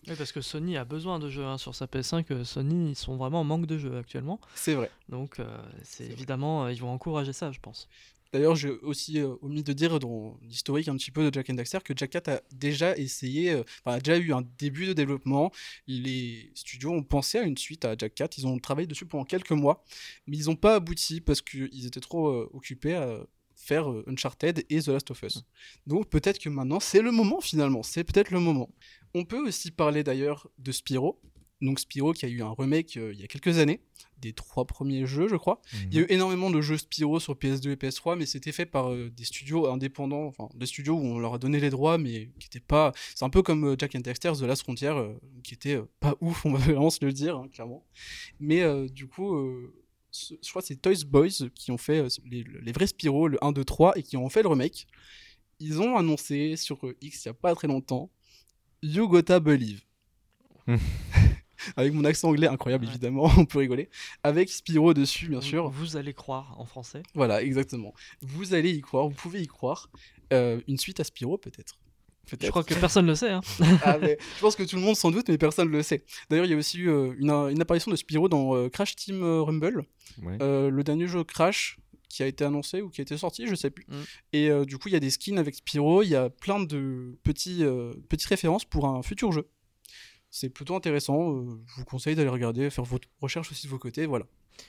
Oui, parce que Sony a besoin de jeux hein, sur sa PS5. euh, Sony, ils sont vraiment en manque de jeux actuellement. C'est vrai. Donc, euh, c'est évidemment, euh, ils vont encourager ça, je pense. D'ailleurs, j'ai aussi euh, omis de dire dans l'historique un petit peu de Jack and Daxter que Jack Cat a déjà essayé, euh, a déjà eu un début de développement. Les studios ont pensé à une suite à Jack Cat, ils ont travaillé dessus pendant quelques mois, mais ils n'ont pas abouti parce qu'ils étaient trop euh, occupés à faire Uncharted et The Last of Us. Donc peut-être que maintenant c'est le moment finalement, c'est peut-être le moment. On peut aussi parler d'ailleurs de Spyro. Donc Spyro qui a eu un remake il y a quelques années, des trois premiers jeux je crois. Il y a eu énormément de jeux Spyro sur PS2 et PS3, mais c'était fait par euh, des studios indépendants, enfin des studios où on leur a donné les droits, mais qui étaient pas. C'est un peu comme euh, Jack and Dexter, The Last Frontier, euh, qui était euh, pas ouf, on va vraiment se le dire, hein, clairement. Mais du coup, je crois que c'est Toys Boys qui ont fait les, les vrais Spyro, le 1, 2, 3, et qui ont fait le remake. Ils ont annoncé sur X il y a pas très longtemps You Gotta Believe. Avec mon accent anglais incroyable, Ouais. évidemment, on peut rigoler. Avec Spyro dessus, bien Vous- sûr. Vous allez croire en français. Voilà, exactement. Vous allez y croire, vous pouvez y croire. Euh, une suite à Spyro, peut-être. Peut-être. Je crois que personne ne le sait. Hein. Ah, mais je pense que tout le monde s'en doute, mais personne ne le sait. D'ailleurs, il y a aussi eu euh, une, une apparition de Spyro dans euh, Crash Team euh, Rumble, Ouais. euh, le dernier jeu Crash qui a été annoncé ou qui a été sorti, je sais plus. Mm. Et euh, du coup, il y a des skins avec Spyro, il y a plein de petits, euh, petites références pour un futur jeu. C'est plutôt intéressant. euh, je vous conseille d'aller regarder, faire votre recherche aussi de vos côtés. Voilà.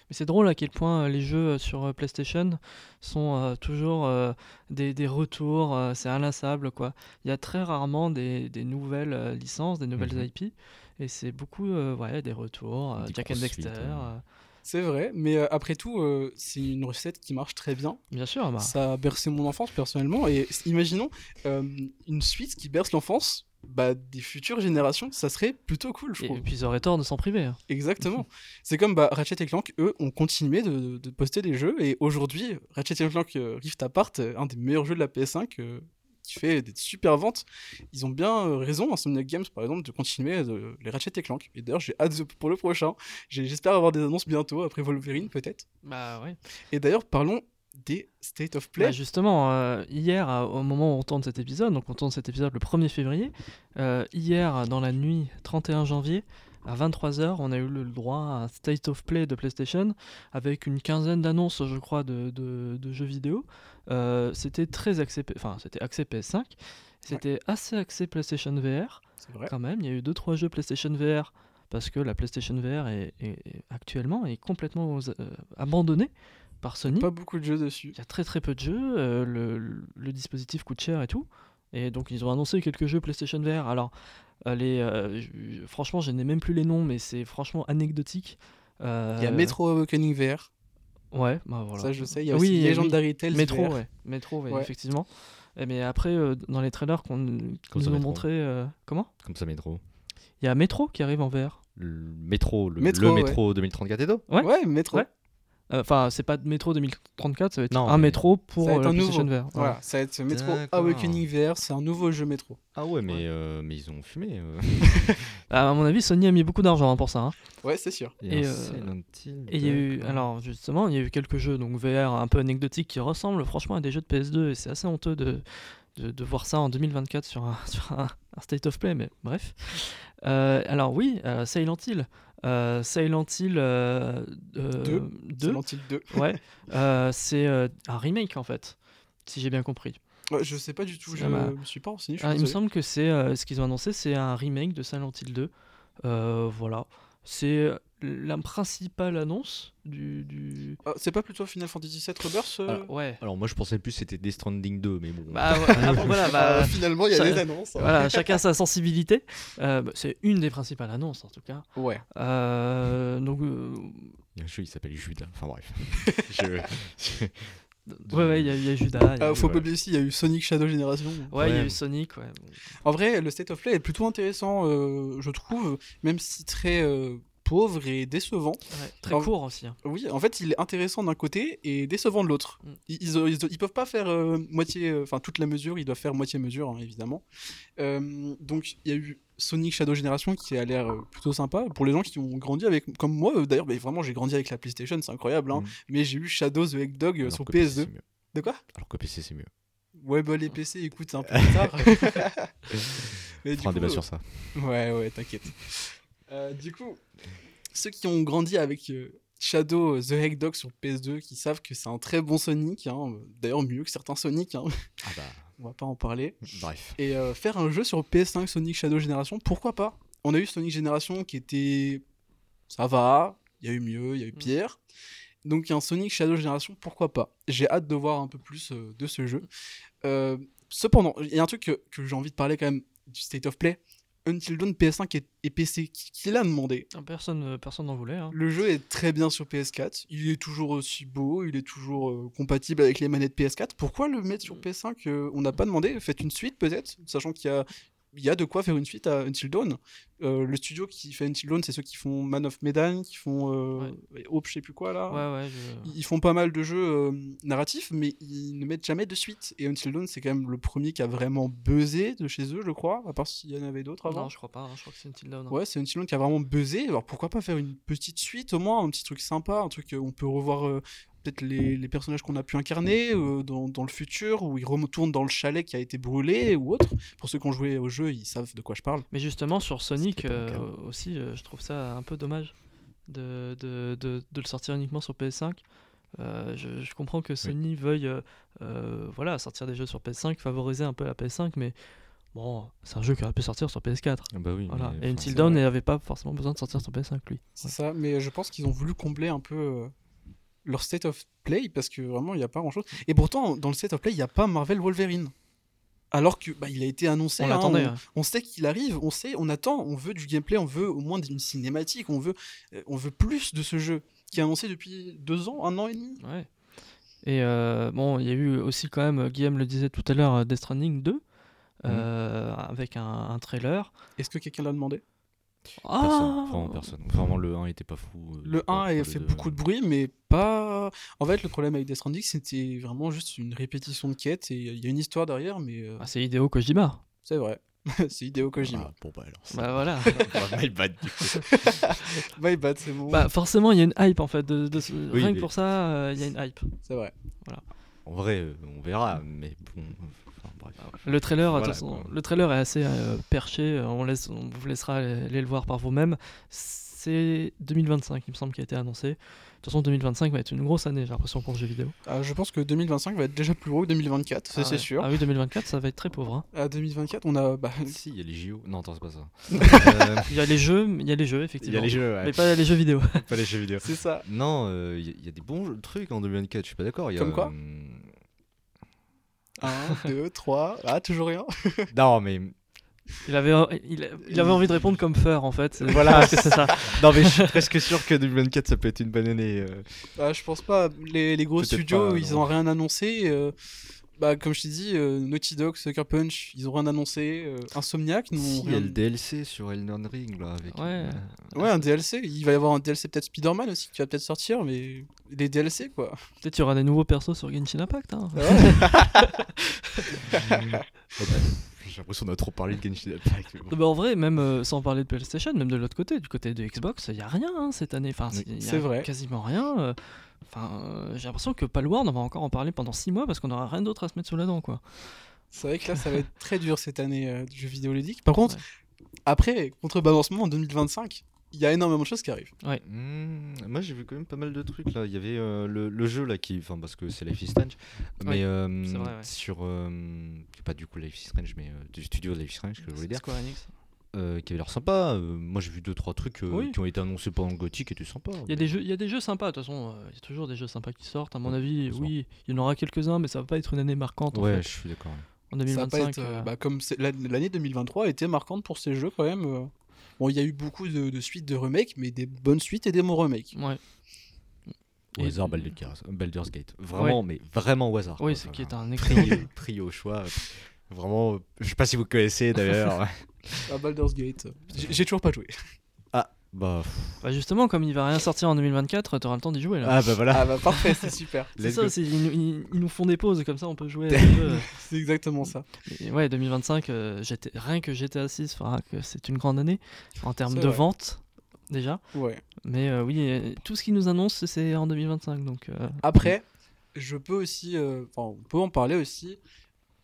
Mais c'est drôle à quel point euh, les jeux euh, sur PlayStation sont euh, toujours euh, des, des retours, euh, c'est inlassable quoi. Il y a très rarement des, des nouvelles euh, licences, des nouvelles Mhm. IP, et c'est beaucoup euh, ouais, des retours, euh, Des Jack and Dexter, hein. euh, C'est vrai, mais euh, après tout, euh, c'est une recette qui marche très bien. bien sûr. bah, Ça a bercé mon enfance personnellement. Et imaginons euh, une suite qui berce l'enfance bah, des futures générations. Ça serait plutôt cool, je et, trouve. et puis ils auraient tort de s'en priver. hein. Exactement. c'est comme bah, Ratchet et Clank, eux, ont continué de, de poster des jeux. Et aujourd'hui, Ratchet et Clank euh, Rift Apart, euh, un des meilleurs jeux de la PS5, euh, qui fait des super ventes, ils ont bien euh, raison, Insomniac Games par exemple, de continuer les Ratchet et Clank. Et d'ailleurs, j'ai hâte de- pour le prochain. J'espère avoir des annonces bientôt, après Wolverine peut-être. Bah ouais. Et d'ailleurs, parlons des State of Play. Bah, justement, euh, hier, euh, au moment où on tourne cet épisode, donc on tourne cet épisode le 1er février, euh, hier, dans la nuit 31 janvier, à 23h, on a eu le droit à un State of Play de PlayStation avec une quinzaine d'annonces, je crois, de, de- de jeux vidéo. Euh, c'était très axé, enfin, c'était axé PS5. C'était assez axé PlayStation VR vrai. quand même. Il y a eu 2-3 jeux PlayStation VR parce que la PlayStation VR est, est- est- actuellement est complètement abandonnée par Sony. Pas beaucoup de jeux dessus. Il y a très très peu de jeux, euh, le, dispositif coûte cher et tout. Et donc ils ont annoncé quelques jeux PlayStation VR. Alors, euh, les, euh, franchement, je n'ai même plus les noms, mais c'est franchement anecdotique. Euh, Il y a Metro Awakening VR, Ouais, bah voilà. ça je sais. Il y a Oui, aussi oui. Legendary Tales Métro, VR. ouais. Métro, ouais, Ouais. effectivement. Et mais après, euh, dans les trailers qu'on nous ont Métro. montré, euh, comment? Comme ça, métro. Il y a Métro qui arrive en VR. Le métro, le, Métro, le ouais. métro 2034 Edo Ouais. Ouais, Metro. Ouais. Euh, Enfin, c'est pas de Métro 2034, ça va être Non, un mais métro pour ça va être euh, un PlayStation nouveau. VR. Voilà, ça va être Metro D'accord. Awakening VR, c'est un nouveau jeu Metro. Ah ouais, mais, euh, mais ils ont fumé. euh. Ah, À mon avis, Sony a mis beaucoup d'argent hein, pour ça. hein. Ouais, c'est sûr. Et, euh, il y a eu, alors justement, il y a eu quelques jeux donc VR un peu anecdotiques qui ressemblent franchement à des jeux de PS2 et c'est assez honteux de, de, de voir ça en 2024 sur un, sur un, un State of Play, mais bref. Euh, alors oui, Silent Hill. Euh, Silent Hill euh, euh, Deux. 2, Silent Hill 2. ouais, c'est un remake en fait, si j'ai bien compris. Ouais, je sais pas du tout, je m'a- me suis pas renseigné. Ah, il me semble que c'est euh, ce qu'ils ont annoncé, c'est un remake de Silent Hill 2. Euh, voilà, c'est la principale annonce du. du... Ah, c'est pas plutôt Final Fantasy VII Rebirth euh Alors, Ouais. Alors moi je pensais plus c'était Death Stranding 2, mais bon. Bah, ouais, ah, bon, voilà, bah, Ah, Finalement, il y a ça- des annonces. hein. Voilà, chacun sa sensibilité. Euh, bah, c'est une des principales annonces en tout cas. Ouais. Euh, donc, euh, Il y a un jeu qui s'appelle Judas. Enfin bref. Je- je- ouais, ouais, il y, a- il y a Judas. il y a- Ah, faut pas oublier aussi, il y a eu Sonic Shadow Generation. Ouais, il y a eu Sonic. Ouais. En vrai, le State of Play est plutôt intéressant, euh, je trouve, même si très euh, pauvre et décevant. Ouais, très Alors- court aussi. hein. Oui, en fait, il est intéressant d'un côté et décevant de l'autre. Mm. Ils, ils, ils- ils peuvent pas faire euh, moitié, euh, enfin toute la mesure, ils doivent faire moitié mesure, hein, évidemment. Euh, donc, il y a eu Sonic Shadow Generation qui a l'air plutôt sympa pour les gens qui ont grandi avec, comme moi. D'ailleurs, mais vraiment, j'ai grandi avec la PlayStation, c'est incroyable. hein. Mm. Mais j'ai eu Shadow the Hedgehog euh, Alors sur que PC, PS2. c'est mieux. De quoi? Alors que PC c'est mieux. Ouais, bah les PC, écoute, c'est un peu tard. Mais On du fera un débat euh, sur ça. Ouais, ouais, t'inquiète. Euh, du coup, ceux qui ont grandi avec euh, Shadow the Hedgehog sur PS2, qui savent que c'est un très bon Sonic, hein, euh, d'ailleurs mieux que certains Sonic, hein, Ah bah, on va pas en parler. bref. Et euh, faire un jeu sur PS5 Sonic Shadow Generation, pourquoi pas? On a eu Sonic Generation qui était. Ça va, il y a eu mieux, il y a eu Mm. pire. Donc un Sonic Shadow Generation, pourquoi pas? J'ai hâte de voir un peu plus euh, de ce jeu. Euh, cependant, il y a un truc que, que j'ai envie de parler quand même du State of Play. Until Dawn PS5 et, et PC, qui, qui l'a demandé Ah, Personne euh, personne n'en voulait. hein. Le jeu est très bien sur PS4, il est toujours aussi beau, il est toujours euh, compatible avec les manettes PS4. Pourquoi le mettre sur PS5 euh, On n'a pas demandé, faites une suite peut-être, sachant qu'il y a, il y a de quoi faire une suite à Until Dawn. Euh, le studio qui fait Until Dawn, c'est ceux qui font Man of Medan, qui font euh, Hope, je sais plus quoi là. Ouais, ouais. je- Ils font pas mal de jeux euh, narratifs, mais ils ne mettent jamais de suite. Et Until Dawn, c'est quand même le premier qui a vraiment buzzé de chez eux, je crois, à part s'il y en avait d'autres avant. Non, je crois pas. hein, Je crois que c'est une Tilda. Ouais, c'est Until Dawn qui a vraiment buzzé. Alors pourquoi pas faire une petite suite au moins, un petit truc sympa, un truc où on peut revoir euh, peut-être les, les personnages qu'on a pu incarner euh, dans, dans le futur, où ils retournent dans le chalet qui a été brûlé ou autre. Pour ceux qui ont joué au jeu, ils savent de quoi je parle. Mais justement, sur Sonic euh, aussi, euh, je trouve ça un peu dommage de, de, de, de le sortir uniquement sur PS5. Euh, je, je comprends que Sony veuille euh, euh, voilà, sortir des jeux sur PS5, favoriser un peu la PS5, mais bon, c'est un jeu qui aurait pu sortir sur PS4. Ah bah oui. Voilà. Et Until Dawn n'avait pas forcément besoin de sortir sur PS5, lui. C'est ça, mais je pense qu'ils ont voulu combler un peu euh, leur state of play parce que vraiment il n'y a pas grand chose. Et pourtant, dans le state of play, il n'y a pas Marvel Wolverine. Alors que bah, il a été annoncé, On hein, on- hein. on sait qu'il arrive, on sait, on attend, on veut du gameplay, on veut au moins d'une cinématique, on veut, euh, on veut plus de ce jeu qui est annoncé depuis deux ans, un an et demi. Ouais. Et euh, bon, il y a eu aussi quand même, Guillaume le disait tout à l'heure, Death Stranding 2, euh, avec un, un trailer. Est-ce que quelqu'un l'a demandé? Personne, Ah vraiment personne. Vraiment le 1 était pas fou. euh, Le pas 1 fou, a fait 2, beaucoup de bruit, mais pas. En fait, le problème avec Death Stranding, c'était vraiment juste une répétition de quête et il y a une histoire derrière, mais euh, Ah, c'est Hideo Kojima. c'est vrai. c'est Hideo Kojima. Ah, bon bah alors. Bah voilà. Bah, my bad, du coup. My bad, c'est bon. bah forcément, il y a une hype en fait. De, de ce- Oui, Rien que mais- pour ça, euh, il y a une hype. C'est vrai. En vrai, euh, on verra, mais bon. Enfin, bref. Le trailer, Voilà, façon, le trailer est assez euh, perché. euh, On, laisse, on vous laissera aller, le voir par vous-même. C'est 2025, il me semble, qui a été annoncé. De toute façon, 2025 va être une grosse année, j'ai l'impression, pour le jeu vidéo. Ah, je pense que 2025 va être déjà plus gros que 2024, ça Ah c'est ouais. sûr. Ah oui, 2024, ça va être très pauvre. hein. À 2024, on a. bah, Si, il y a les JO. Non, attends, c'est pas ça. Euh, Il y a les jeux, il y a les jeux, Il effectivement. y a les jeux, ouais. Mais pas les jeux vidéo. pas les jeux vidéo. c'est ça. Non, euh, il y, a- il y a des bons trucs en 2024, je suis pas d'accord. il Comme quoi 1, 2, 3. Ah, toujours rien. Non, mais. Il avait, il, il avait envie de répondre comme Feur, en fait. Voilà. je pense que c'est ça. Non, mais je suis presque sûr que 2024 ça peut être une bonne année. euh. Bah, je pense pas. Les, les gros studios, pas, ils non. ont rien annoncé. euh, bah, comme je t'ai dit, euh, Naughty Dog, Sucker Punch, ils ont rien annoncé. euh, Insomniac, n'ont Si, il y rien. a le DLC sur Elden Ring là. Avec, Ouais. euh, Ouais, un DLC. Il va y avoir un DLC peut-être Spider-Man aussi qui va peut-être sortir, mais les DLC quoi. Peut-être qu'il y aura des nouveaux persos sur Genshin Impact. Hein. oh, bah, J'ai l'impression qu'on a trop parlé de Genshin Impact. bon. Mais en vrai, même euh, sans parler de PlayStation, même de l'autre côté, du côté de Xbox, il n'y a rien hein, cette année. Enfin, Oui, il y a c'est vrai. Quasiment rien. euh. Enfin, euh, j'ai l'impression que Palworld, on va encore en parler pendant 6 mois parce qu'on n'aura rien d'autre à se mettre sous la dent, quoi. C'est vrai que là, ça va être très dur cette année euh, du jeu vidéo ludique. Par contre, Ouais. après, contrebalancement en 2025, il y a énormément de choses qui arrivent. Hmm, moi j'ai vu quand même pas mal de trucs là. Il y avait euh, le, le jeu là qui. Enfin, parce que c'est Life is Strange. Mais euh, c'est vrai, ouais. sur. euh, pas du coup Life is Strange, mais euh, du studio Life is Strange que je voulais dire. Square Enix. euh, qui avait l'air sympa. Euh, moi j'ai vu deux trois trucs euh, Oui. qui ont été annoncés pendant le Gothic qui étaient sympas. Il y, a des jeux, il y a des jeux sympas, de toute façon, euh, il y a toujours des jeux sympas qui sortent. À mon avis, oui, il y en aura quelques-uns, mais ça va pas être une année marquante en Ouais, fait. je suis d'accord. En Ça va 2025. pas être, euh, euh, bah, comme l'année 2023 a été marquante pour ces jeux quand même. Bon, il y a eu beaucoup de, de suites de remakes, mais des bonnes suites et des bons remakes. Ouais. Au hasard Baldur's Gate- Baldur's Gate. Vraiment, mais vraiment au hasard. Oui, Enfin, qui est un excellent pris au choix. Vraiment, je sais pas si vous connaissez d'ailleurs. Ah, Baldur's Gate. J'ai toujours pas joué. Bah, Bah justement, comme il va rien sortir en 2024, t'auras le temps d'y jouer là. ah bah voilà. Ah bah parfait, c'est super. c'est ça aussi, ils, nous- ils- ils nous font des pauses, comme ça on peut jouer. C'est exactement ça. Et ouais, 2025, euh, rien que GTA 6 fera que c'est une grande année en termes de vrai. vente déjà. Ouais. Mais euh, oui, euh, tout ce qu'ils nous annoncent, c'est en 2025. Donc, euh, Après, je peux aussi, euh, enfin, on peut en parler aussi.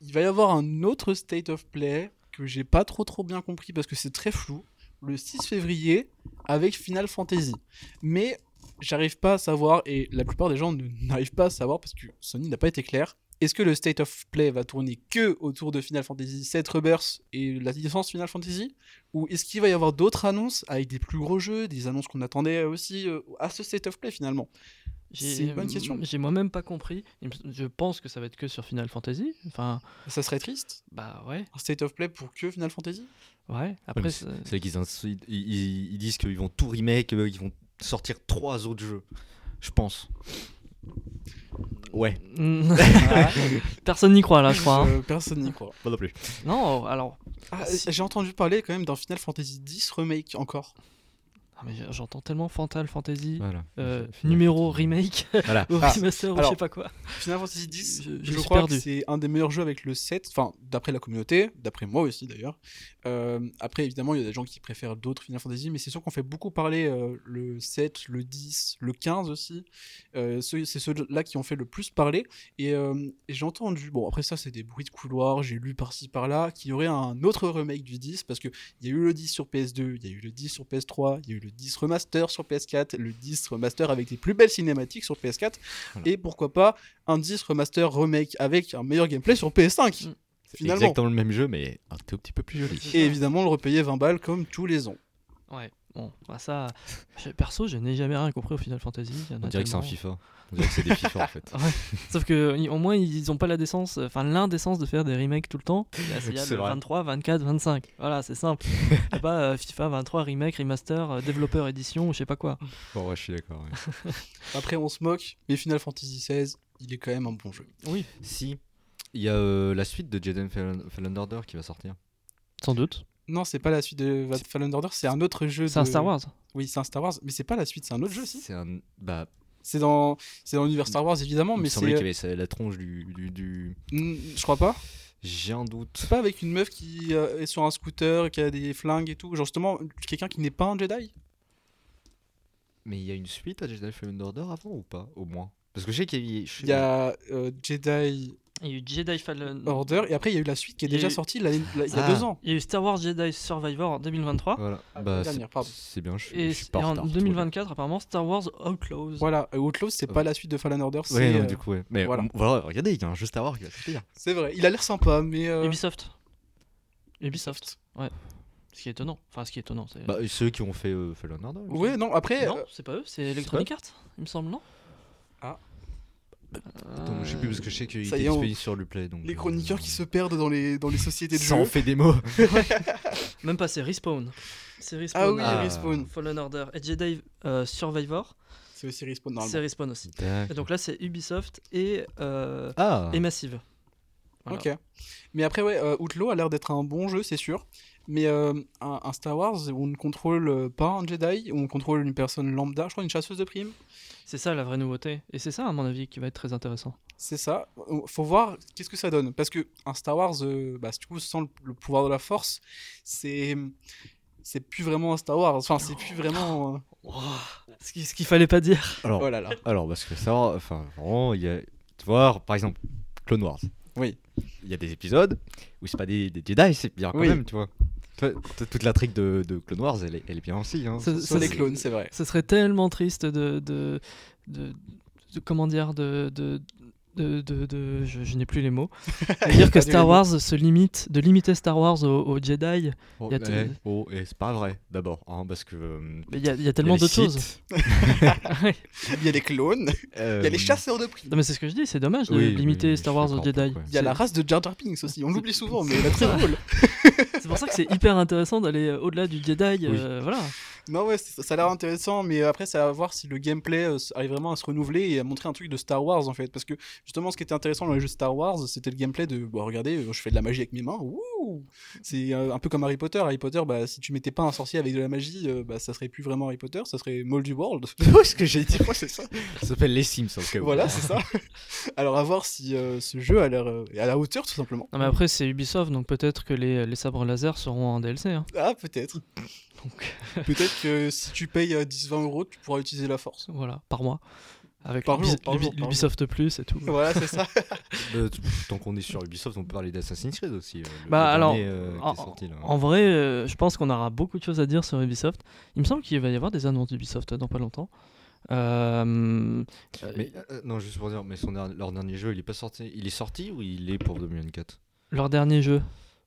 Il va y avoir un autre state of play que j'ai pas trop trop bien compris parce que c'est très flou. Le 6 février avec Final Fantasy. Mais j'arrive pas à savoir et la plupart des gens n'arrivent pas à savoir parce que Sony n'a pas été clair. Est-ce que le state of play va tourner que autour de Final Fantasy 7 Rebirth et la licence Final Fantasy? Ou est-ce qu'il va y avoir d'autres annonces avec des plus gros jeux, des annonces qu'on attendait aussi euh, à ce state of play finalement? C'est une bonne question. J'ai moi-même pas compris. Je pense que ça va être que sur Final Fantasy. Enfin, Ça serait triste bah ouais, Un state of play pour que Final Fantasy? Ouais. Après, c'est- là qu'ils ils, ils- ils disent qu'ils vont tout remake, euh, qu'ils vont sortir trois autres jeux. Je pense. Ouais. Personne n'y croit là, je crois. hein. Euh, Personne n'y croit. Pas non plus. Non, alors, Ah, Si. J'ai entendu parler quand même d'un Final Fantasy X remake encore. Ah, mais j'entends tellement Fantal Fantasy. Voilà. euh, numéro remake Voilà. ou Ah, remaster ou je alors, sais pas quoi. Final Fantasy X, Je- je, je crois perdu. que c'est un des meilleurs jeux avec le 7, enfin d'après la communauté, d'après moi aussi d'ailleurs. Euh, après évidemment il y a des gens qui préfèrent d'autres Final Fantasy, mais c'est sûr qu'on fait beaucoup parler euh, le 7, le 10, le 15 aussi. Euh, c'est ceux-là qui ont fait le plus parler. Et, euh, et j'ai entendu, bon après ça c'est des bruits de couloir, j'ai lu par-ci par-là, qu'il y aurait un autre remake du 10, parce qu'il y a eu le 10 sur PS2, il y a eu le 10 sur PS3, il y a eu le 10 remaster sur PS4, le 10 remaster avec les plus belles cinématiques sur PS4, Voilà. et pourquoi pas un 10 remaster remake avec un meilleur gameplay sur PS5 Mm. C'est Finalement. exactement le même jeu, mais un tout petit peu plus joli. Et évidemment le repayer 20 balles comme tous les ans. Ouais, bon, bah ça, perso, je n'ai jamais rien compris au Final Fantasy. il y en On a dirait que c'est un. FIFA. On dirait que c'est des FIFA en fait. Sauf que au moins ils ont pas la décence, enfin l'indécence de faire des remakes tout le temps. Il y a, il y a C'est le vrai. 23, 24, 25. Voilà, c'est simple. Il a pas euh, FIFA 23 remake, remaster, euh, développeur édition ou je sais pas quoi. Bon, ouais, je suis d'accord. ouais. Après on se moque, mais Final Fantasy XVI, il est quand même un bon jeu. Oui, Si, il y a euh, la suite de Jedi Fallen, Fallen Order qui va sortir. sans doute. Non, c'est pas la suite de Fallen Order, c'est un autre jeu. C'est un Star Wars. Oui, c'est un Star Wars, mais c'est pas la suite, c'est un autre jeu aussi. C'est un. Bah, C'est dans, c'est dans l'univers Star Wars évidemment, il mais semblait c'est. qu'il y avait la tronche du. du, du- Je crois pas. J'ai un doute. C'est pas avec une meuf qui euh, est sur un scooter, qui a des flingues et tout. Genre justement, quelqu'un qui n'est pas un Jedi? Mais il y a une suite à Jedi Fallen Order avant ou pas Au moins? Parce que je sais qu'il y a. Il y a euh, Jedi Il y a eu Jedi Fallen Order et après il y a eu la suite qui est déjà eu- sortie la- il y a Ah. deux ans. Il y a eu Star Wars Jedi Survivor en 2023. Voilà. Ah, Bah, c'est- bien. Je, Et, je suis pas et en retard, tout va 2024, apparemment, Star Wars Outlaws. Voilà, euh, Outlaws c'est Euh. pas la suite de Fallen Order, c'est Ouais, non, euh, du coup, ouais. Mais voilà. regardez, il y a un jeu Star Wars qui va sortir. c'est vrai. Il a l'air sympa, mais euh, Ubisoft. Ubisoft, ouais. Ce qui est étonnant. Enfin, ce qui est étonnant, c'est. Bah, ceux qui ont fait euh, Fallen Order. ouais, non. Après, non, euh, c'est pas eux, c'est Electronic Arts, il me semble, non? Ah. Attends, je sais plus parce que je sais qu'il Ça était y est, on- disponible sur Uplay. Donc, les euh, chroniqueurs qui se perdent dans les dans les sociétés de Ça en fait des mots. Même pas, c'est Respawn. C'est Respawn. Ah oui, Ah. Respawn. Fallen Order et Jedi euh, Survivor, C'est aussi Respawn c'est normalement. Respawn aussi. Et donc là, c'est Ubisoft et, euh, Ah et Massive. Voilà. Ok. Mais après, ouais, euh, Outlaw a l'air d'être un bon jeu, c'est sûr. Mais euh, un, un Star Wars où on ne contrôle euh, pas un Jedi, où on contrôle une personne lambda, je crois une chasseuse de primes. C'est ça la vraie nouveauté. Et c'est ça, à mon avis, qui va être très intéressant. C'est ça. Faut voir qu'est-ce que ça donne. Parce que un Star Wars, euh, bah, du coup, sans le, le pouvoir de la force, c'est. C'est plus vraiment un Star Wars. Enfin, c'est plus vraiment. euh, Ce qu'il ce qu'il fallait pas dire. Alors, Oh là là. alors, parce que ça, enfin, vraiment, il y a. Tu vois, par exemple, Clone Wars. Oui. Il y a des épisodes où c'est pas des, des Jedi, c'est bien quand Oui. même, tu vois. Toute la trick de, de Clone Wars, elle est, elle est bien aussi. Hein. Ce- Ce ce- sont des ce- clones, c'est vrai. Ce serait tellement triste de. de, de, de- comment dire De. de de, de, de- je, je n'ai plus les mots. Dire que Star Wars se limite, de limiter Star Wars aux, aux Jedi. Oh, il y a t- eh, oh, et c'est pas vrai, d'abord, hein, parce que. euh, il y a, il y a y tellement a les d'autres choses. Il y a les clones, il y a les euh, chasseurs de primes. non, mais c'est ce que je dis, c'est dommage de oui, limiter oui, Star Wars aux Jedi. Il y a la race de Jar Jar Binks aussi. On l'oublie souvent, mais il est très drôle. C'est pour ça que c'est hyper intéressant d'aller euh, au-delà du Jedi. euh, voilà. Non, ouais, ça a l'air intéressant, mais après, c'est à voir si le gameplay euh, arrive vraiment à se renouveler et à montrer un truc de Star Wars en fait. Parce que justement, ce qui était intéressant dans les jeux Star Wars, c'était le gameplay de, bah, regardez, euh, je fais de la magie avec mes mains. Wouh C'est euh, un peu comme Harry Potter. Harry Potter, bah, si tu mettais pas un sorcier avec de la magie, euh, bah, ça serait plus vraiment Harry Potter, ça serait Moldy World. ce que j'ai dit, moi, c'est ça. Ça s'appelle les Sims, en cas. voilà, c'est ça. Alors, à voir si euh, ce jeu a l'air euh, est à la hauteur, tout simplement. Non, mais après, c'est Ubisoft, donc peut-être que les, les sabres laser seront en DLC. hein. Ah, peut-être. Donc, peut-être que si tu payes euh, 10-20 euros, tu pourras utiliser la force. voilà, par mois. Avec l'Ubisoft Plus et tout. Voilà, c'est ça. Euh, t- tant qu'on est sur Ubisoft, on peut parler d'Assassin's Creed aussi. euh, le- Bah, le alors, dernier, euh, en- est sorti, là. En vrai, euh, je pense qu'on aura beaucoup de choses à dire sur Ubisoft. Il me semble qu'il va y avoir des annonces d'Ubisoft dans pas longtemps. Euh, euh, Mais euh, non, juste pour dire, mais son leur dernier jeu, il est pas sorti. Il est sorti ou il est pour 2024 leur dernier jeu,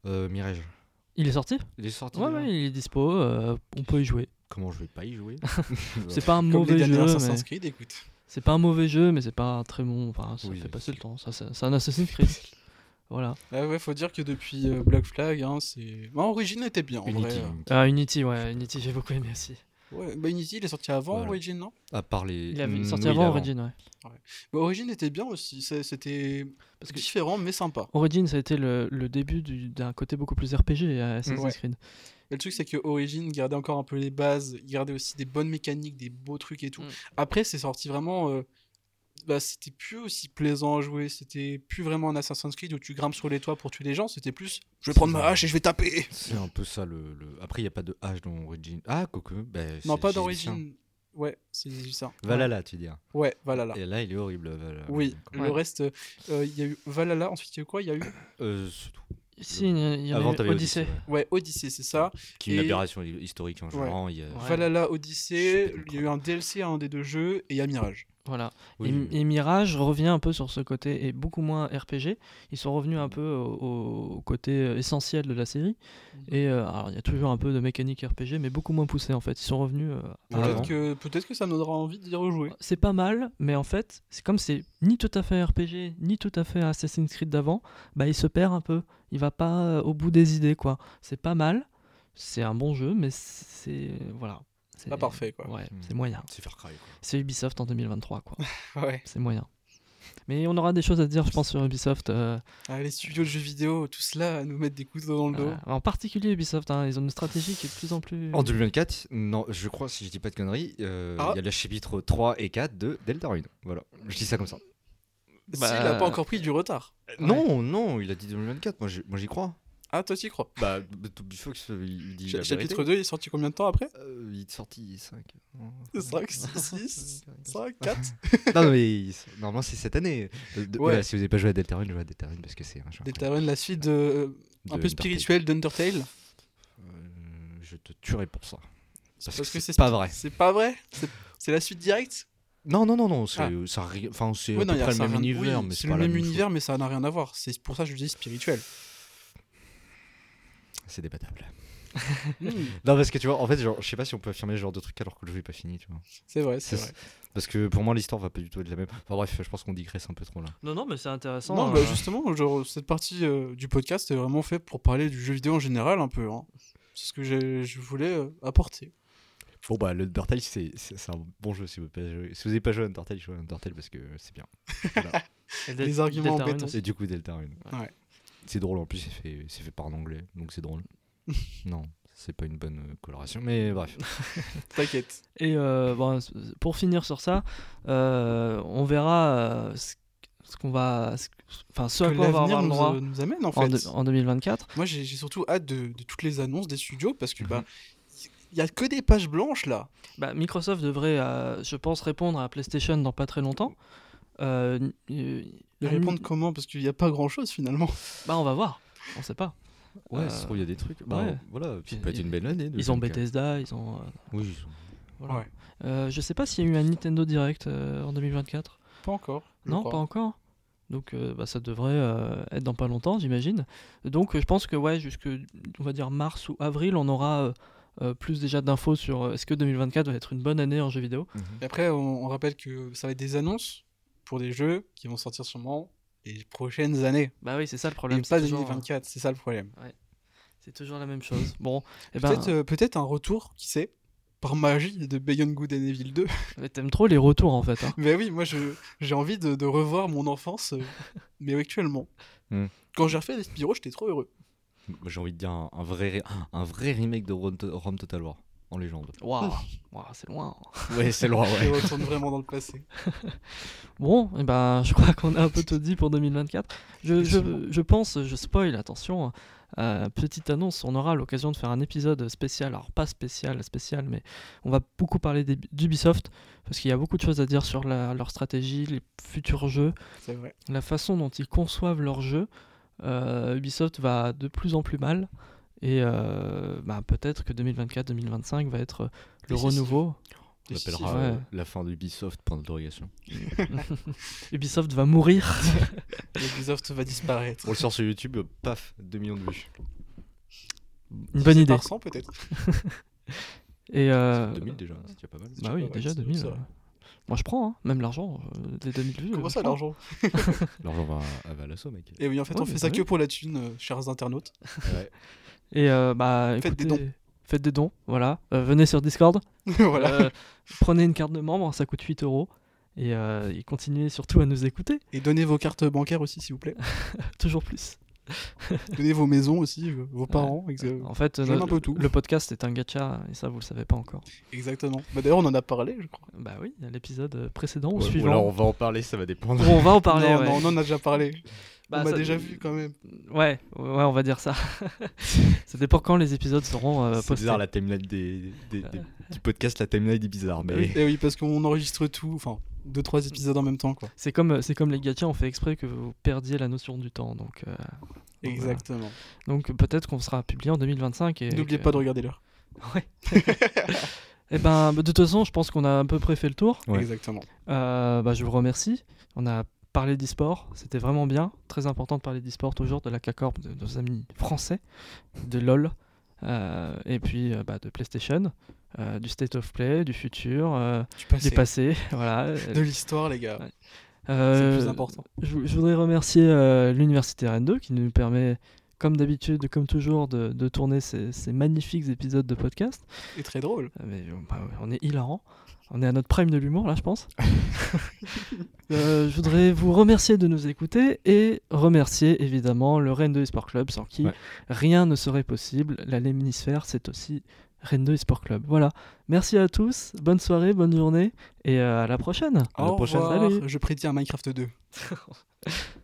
euh, Mirage. Il est sorti? Il est sorti. Ouais, ouais, il est dispo. euh, on peut y jouer. Comment je vais pas y jouer? C'est pas un Comme mauvais les jeu, Assassin's mais Creed, écoute. c'est pas un mauvais jeu, mais c'est pas un très bon. Enfin, ça Oui, fait passer le temps. Ça, c'est c'est un Assassin's Creed. voilà. Ah ouais, faut dire que depuis euh, Black Flag, hein, c'est. Bah, Origin était bien. En Unity. vrai, euh. Unity. Ah, Unity, ouais, Unity, j'ai beaucoup aimé aussi. Ouais, bah Unity, il est sorti avant Voilà. Origin, non? À part les. Il avait Mm, sorti oui, avant Origin, ouais. bah, Origin était bien aussi. C'était Parce que différent, mais sympa. Origin, ça a été le, le début du- d'un côté beaucoup plus RPG à Assassin's Ouais. Creed. Et le truc, c'est que Origin gardait encore un peu les bases, il gardait aussi des bonnes mécaniques, des beaux trucs et tout. Mm. Après, c'est sorti vraiment. euh, Bah, c'était plus aussi plaisant à jouer, c'était plus vraiment un Assassin's Creed où tu grimpes sur les toits pour tuer les gens, c'était plus je vais prendre ma hache et je vais taper. C'est un peu ça le. le- Après, il n'y a pas de hache dans Origin. Ah, quoique. bah, Non, pas j'ai d'Origin. dit Ouais, c'est ça. ça. Valhalla, tu dis. Ouais, Valhalla. Et là, il est horrible. Valhalla. Oui, le reste, euh, il y a eu Valhalla, ensuite il y a eu quoi? Il y a eu Euh, c'est tout. Si, il y a- Avant, eu Odyssey. Ouais. Ouais, Odyssey, c'est ça. Qui est une Et- aberration hi- historique en Ouais. genre. Y a... Valhalla, Odyssey, il y a eu un DLC à un des deux jeux et il y a Mirage. Voilà. Oui, et, Mirage revient un peu sur ce côté et beaucoup moins RPG. Ils sont revenus un peu au, au côté euh, essentiel de la série. Et euh, alors il y a toujours un peu de mécanique RPG, mais beaucoup moins poussé en fait. Ils sont revenus. euh, à Peut-être que, peut que ça me donnera envie d'y rejouer. C'est pas mal, mais en fait, c'est comme c'est ni tout à fait RPG, ni tout à fait Assassin's Creed d'avant, bah il se perd un peu. Il va pas euh, au bout des idées quoi. C'est pas mal, c'est un bon jeu, mais c'est voilà. C'est Pas parfait, quoi. Ouais, Hmm. c'est moyen. C'est Far Cry. Quoi. C'est Ubisoft en 2023 quoi. Ouais. c'est moyen. Mais on aura des choses à dire, je pense, sur Ubisoft. euh, Ah, les studios de jeux vidéo, tout cela à nous mettre des couteaux dans le dos. euh, en particulier Ubisoft, hein, ils ont une stratégie qui est de plus en plus. En 2024, non, je crois, si je dis pas de conneries, euh, il Ah. y a le chapitre 3 et 4 de Deltarune. Voilà, je dis ça comme ça. Bah, S'il a pas encore pris du retard. Non, non, il a dit 2024, moi j'y moi, j'y crois. Ah, toi, t'y crois Bah, Toby Fox, euh, il dit. la Chapitre vérité. 2, il est sorti combien de temps après Euh, il est sorti 5. 5, 6, 5, 4 non, mais normalement c'est cette année. Euh, de- Ouais. si vous n'avez pas joué à Deltarune, jouez à Deltarune parce que c'est un jeu. Deltarune, la suite de, euh, De un peu spirituelle d'Undertale. Euh, je te tuerai pour ça. Parce, que, c'est c'est pas vrai. C'est pas vrai C'est- la suite directe Non, non, non, non, c'est Ah. enfin, c'est Ouais, le même univers, mais c'est le pas même même univers, mais ça n'a rien à voir. C'est pour ça que je dis spirituel. C'est débattable. Hmm, Non, parce que tu vois, en fait, genre, je sais pas si on peut affirmer ce genre de truc alors que le jeu est pas fini, tu vois. c'est vrai, c'est vrai. Parce que pour moi, l'histoire va pas du tout être la même. Enfin bref, je pense qu'on digresse un peu trop là. Non, non, mais c'est intéressant. Non, euh, bah justement, genre, cette partie euh, du podcast est vraiment fait pour parler du jeu vidéo en général, un peu. hein. C'est ce que je voulais euh, apporter. Bon, bah, le Undertale, c'est c'est- c'est un bon jeu si vous n'avez pas joué à Undertale, jouez à Undertale parce que c'est bien. Voilà. les arguments en béton. Et du coup, Deltarune. Ouais. C'est drôle en plus, c'est fait, par un anglais, donc c'est drôle. non, c'est pas une bonne euh, coloration, mais bref. T'inquiète. Et euh, bon, pour finir sur ça, euh, on verra ce, ce qu'on va, ce- enfin ce à Que quoi on va avoir le nous, droit euh, nous amène, en en, fait. de- en 2024. Moi, j'ai surtout hâte de, de toutes les annonces des studios parce que, Mhm. bah, il y a que des pages blanches là. Bah, Microsoft devrait, euh, je pense, répondre à PlayStation dans pas très longtemps. Euh, euh, De répondre comment? Parce qu'il n'y a pas grand chose finalement. Bah, on va voir. On sait pas. Ouais, Euh, ça se trouve, il y a des trucs. Bah, ouais. voilà, Puis, ça peut être une belle année. Ils ont 2024. Bethesda, ils ont. euh, Oui, ils ont- voilà. Ouais. Euh, je sais pas s'il y a eu un Nintendo Direct euh, en 2024. Pas encore. Non, crois. pas encore. Donc euh, bah, ça devrait euh, être dans pas longtemps, j'imagine. Donc euh, je pense que ouais, jusque on va dire mars ou avril, on aura euh, euh, plus déjà d'infos sur euh, est-ce que 2024 va être une bonne année en jeux vidéo? Et après, on, on rappelle que ça va être des annonces pour des jeux qui vont sortir sûrement les prochaines années. Bah oui, c'est ça le Et problème. pas c'est toujours, 2024, c'est ça le problème. euh, c'est toujours la même chose. Bon, et ben, Peut-être euh, peut-être un retour, qui sait, par magie de Beyond Good and Evil 2. Mais T'aimes trop les retours en fait. hein. Mais oui, moi je- j'ai envie de, de revoir mon enfance, euh, mais actuellement. Hmm. Quand j'ai refait les Spyro, j'étais trop heureux. J'ai envie de dire un, un vrai, un vrai remake de Rome, Rome Total War en légende. Waouh, Waouh, c'est loin. Ouais, c'est loin, Je retourne vraiment dans le passé. Bon, et ben, je crois qu'on a un peu tout dit pour 2024. Je, je, Effectivement. je pense, je spoil, attention. euh, petite annonce, on aura l'occasion de faire un épisode spécial, alors pas spécial, spécial, mais on va beaucoup parler d'Ubisoft, parce qu'il y a beaucoup de choses à dire sur la- leur stratégie, les futurs jeux, vrai. la façon dont ils conçoivent leurs jeux. Euh, Ubisoft va de plus en plus mal, et euh, bah, peut-être que 2024-2025 va être le Décisif. renouveau. On appellera Ouais. euh, la fin d'Ubisoft, point d'interrogation. Ubisoft va mourir. Ubisoft va disparaître. On le sort sur YouTube, paf, 2 millions de vues. Une bonne idée. Par 100 peut-être. Et euh, 2000 déjà, c'est déjà pas mal. Bah oui, déjà c'est- 2000. c'est euh, vrai. Moi je prends, hein, même l'argent, euh, des 2000 vues. Comment ça l'argent L'argent va à Valasso, mec. Et oui, en fait, Ouais, on fait ça bah que pour la thune, euh, chers internautes. Ouais. Et euh, bah Faites des écoutez, faites des dons, voilà. Euh, venez sur Discord, voilà. euh, prenez une carte de membre, ça coûte 8 euros. Et, euh, et continuez surtout à nous écouter, Et donnez vos cartes bancaires aussi, s'il vous plaît. toujours plus. Donnez vos maisons aussi, euh, vos parents. ex- En fait, un peu tout. le podcast est un gacha, et ça vous le savez pas encore. Exactement. Bah, D'ailleurs, on en a parlé, je crois. Bah oui, l'épisode précédent ou Ouais, suivant. Ou alors on va en parler, ça va dépendre. on va en parler, non, ouais. non, on en a déjà parlé. Bah, on m'a ça- déjà vu quand même. Ouais, ouais, on va dire ça. ça dépend quand les épisodes seront euh, c'est postés. bizarre la timeline des, des- des- du podcast, la timeline est bizarre, mais. Et oui, parce qu'on enregistre tout, enfin, deux, trois épisodes en même temps, quoi. C'est comme, c'est comme les gachas, on fait exprès que vous perdiez la notion du temps. Donc, euh, donc voilà. Exactement. Donc peut-être qu'on sera publié en 2025. Et N'oubliez que- pas de regarder l'heure. Ouais. Et ben, de toute façon, je pense qu'on a à peu près fait le tour. Ouais. Exactement. Euh, bah, je vous remercie. On a parlé d'e-sport, c'était vraiment bien. Très important de parler d'e-sport toujours, de la CACORP, de nos amis français, de LOL, euh, et puis euh, bah, de PlayStation, euh, du State of Play, du futur, euh, Du passé. du passé. voilà. De l'histoire, les gars. Ouais. C'est Euh, le plus important. Je, je voudrais remercier euh, l'Université Rennes 2 qui nous permet, comme d'habitude, comme toujours, de, de tourner ces, ces magnifiques épisodes de podcast. Et très drôle. Euh, Mais euh, bah on est hilarant. On est à notre prime de l'humour là, je pense. Euh, je voudrais vous remercier de nous écouter et remercier évidemment le Rennes 2 Esport Club sans qui Ouais. rien ne serait possible. La Lemnisphère, c'est aussi Rennes 2 Esport Club. Voilà. Merci à tous. Bonne soirée, bonne journée et euh, à la prochaine. À la Au prochaine. revoir. Salut. Je prédis un Minecraft 2.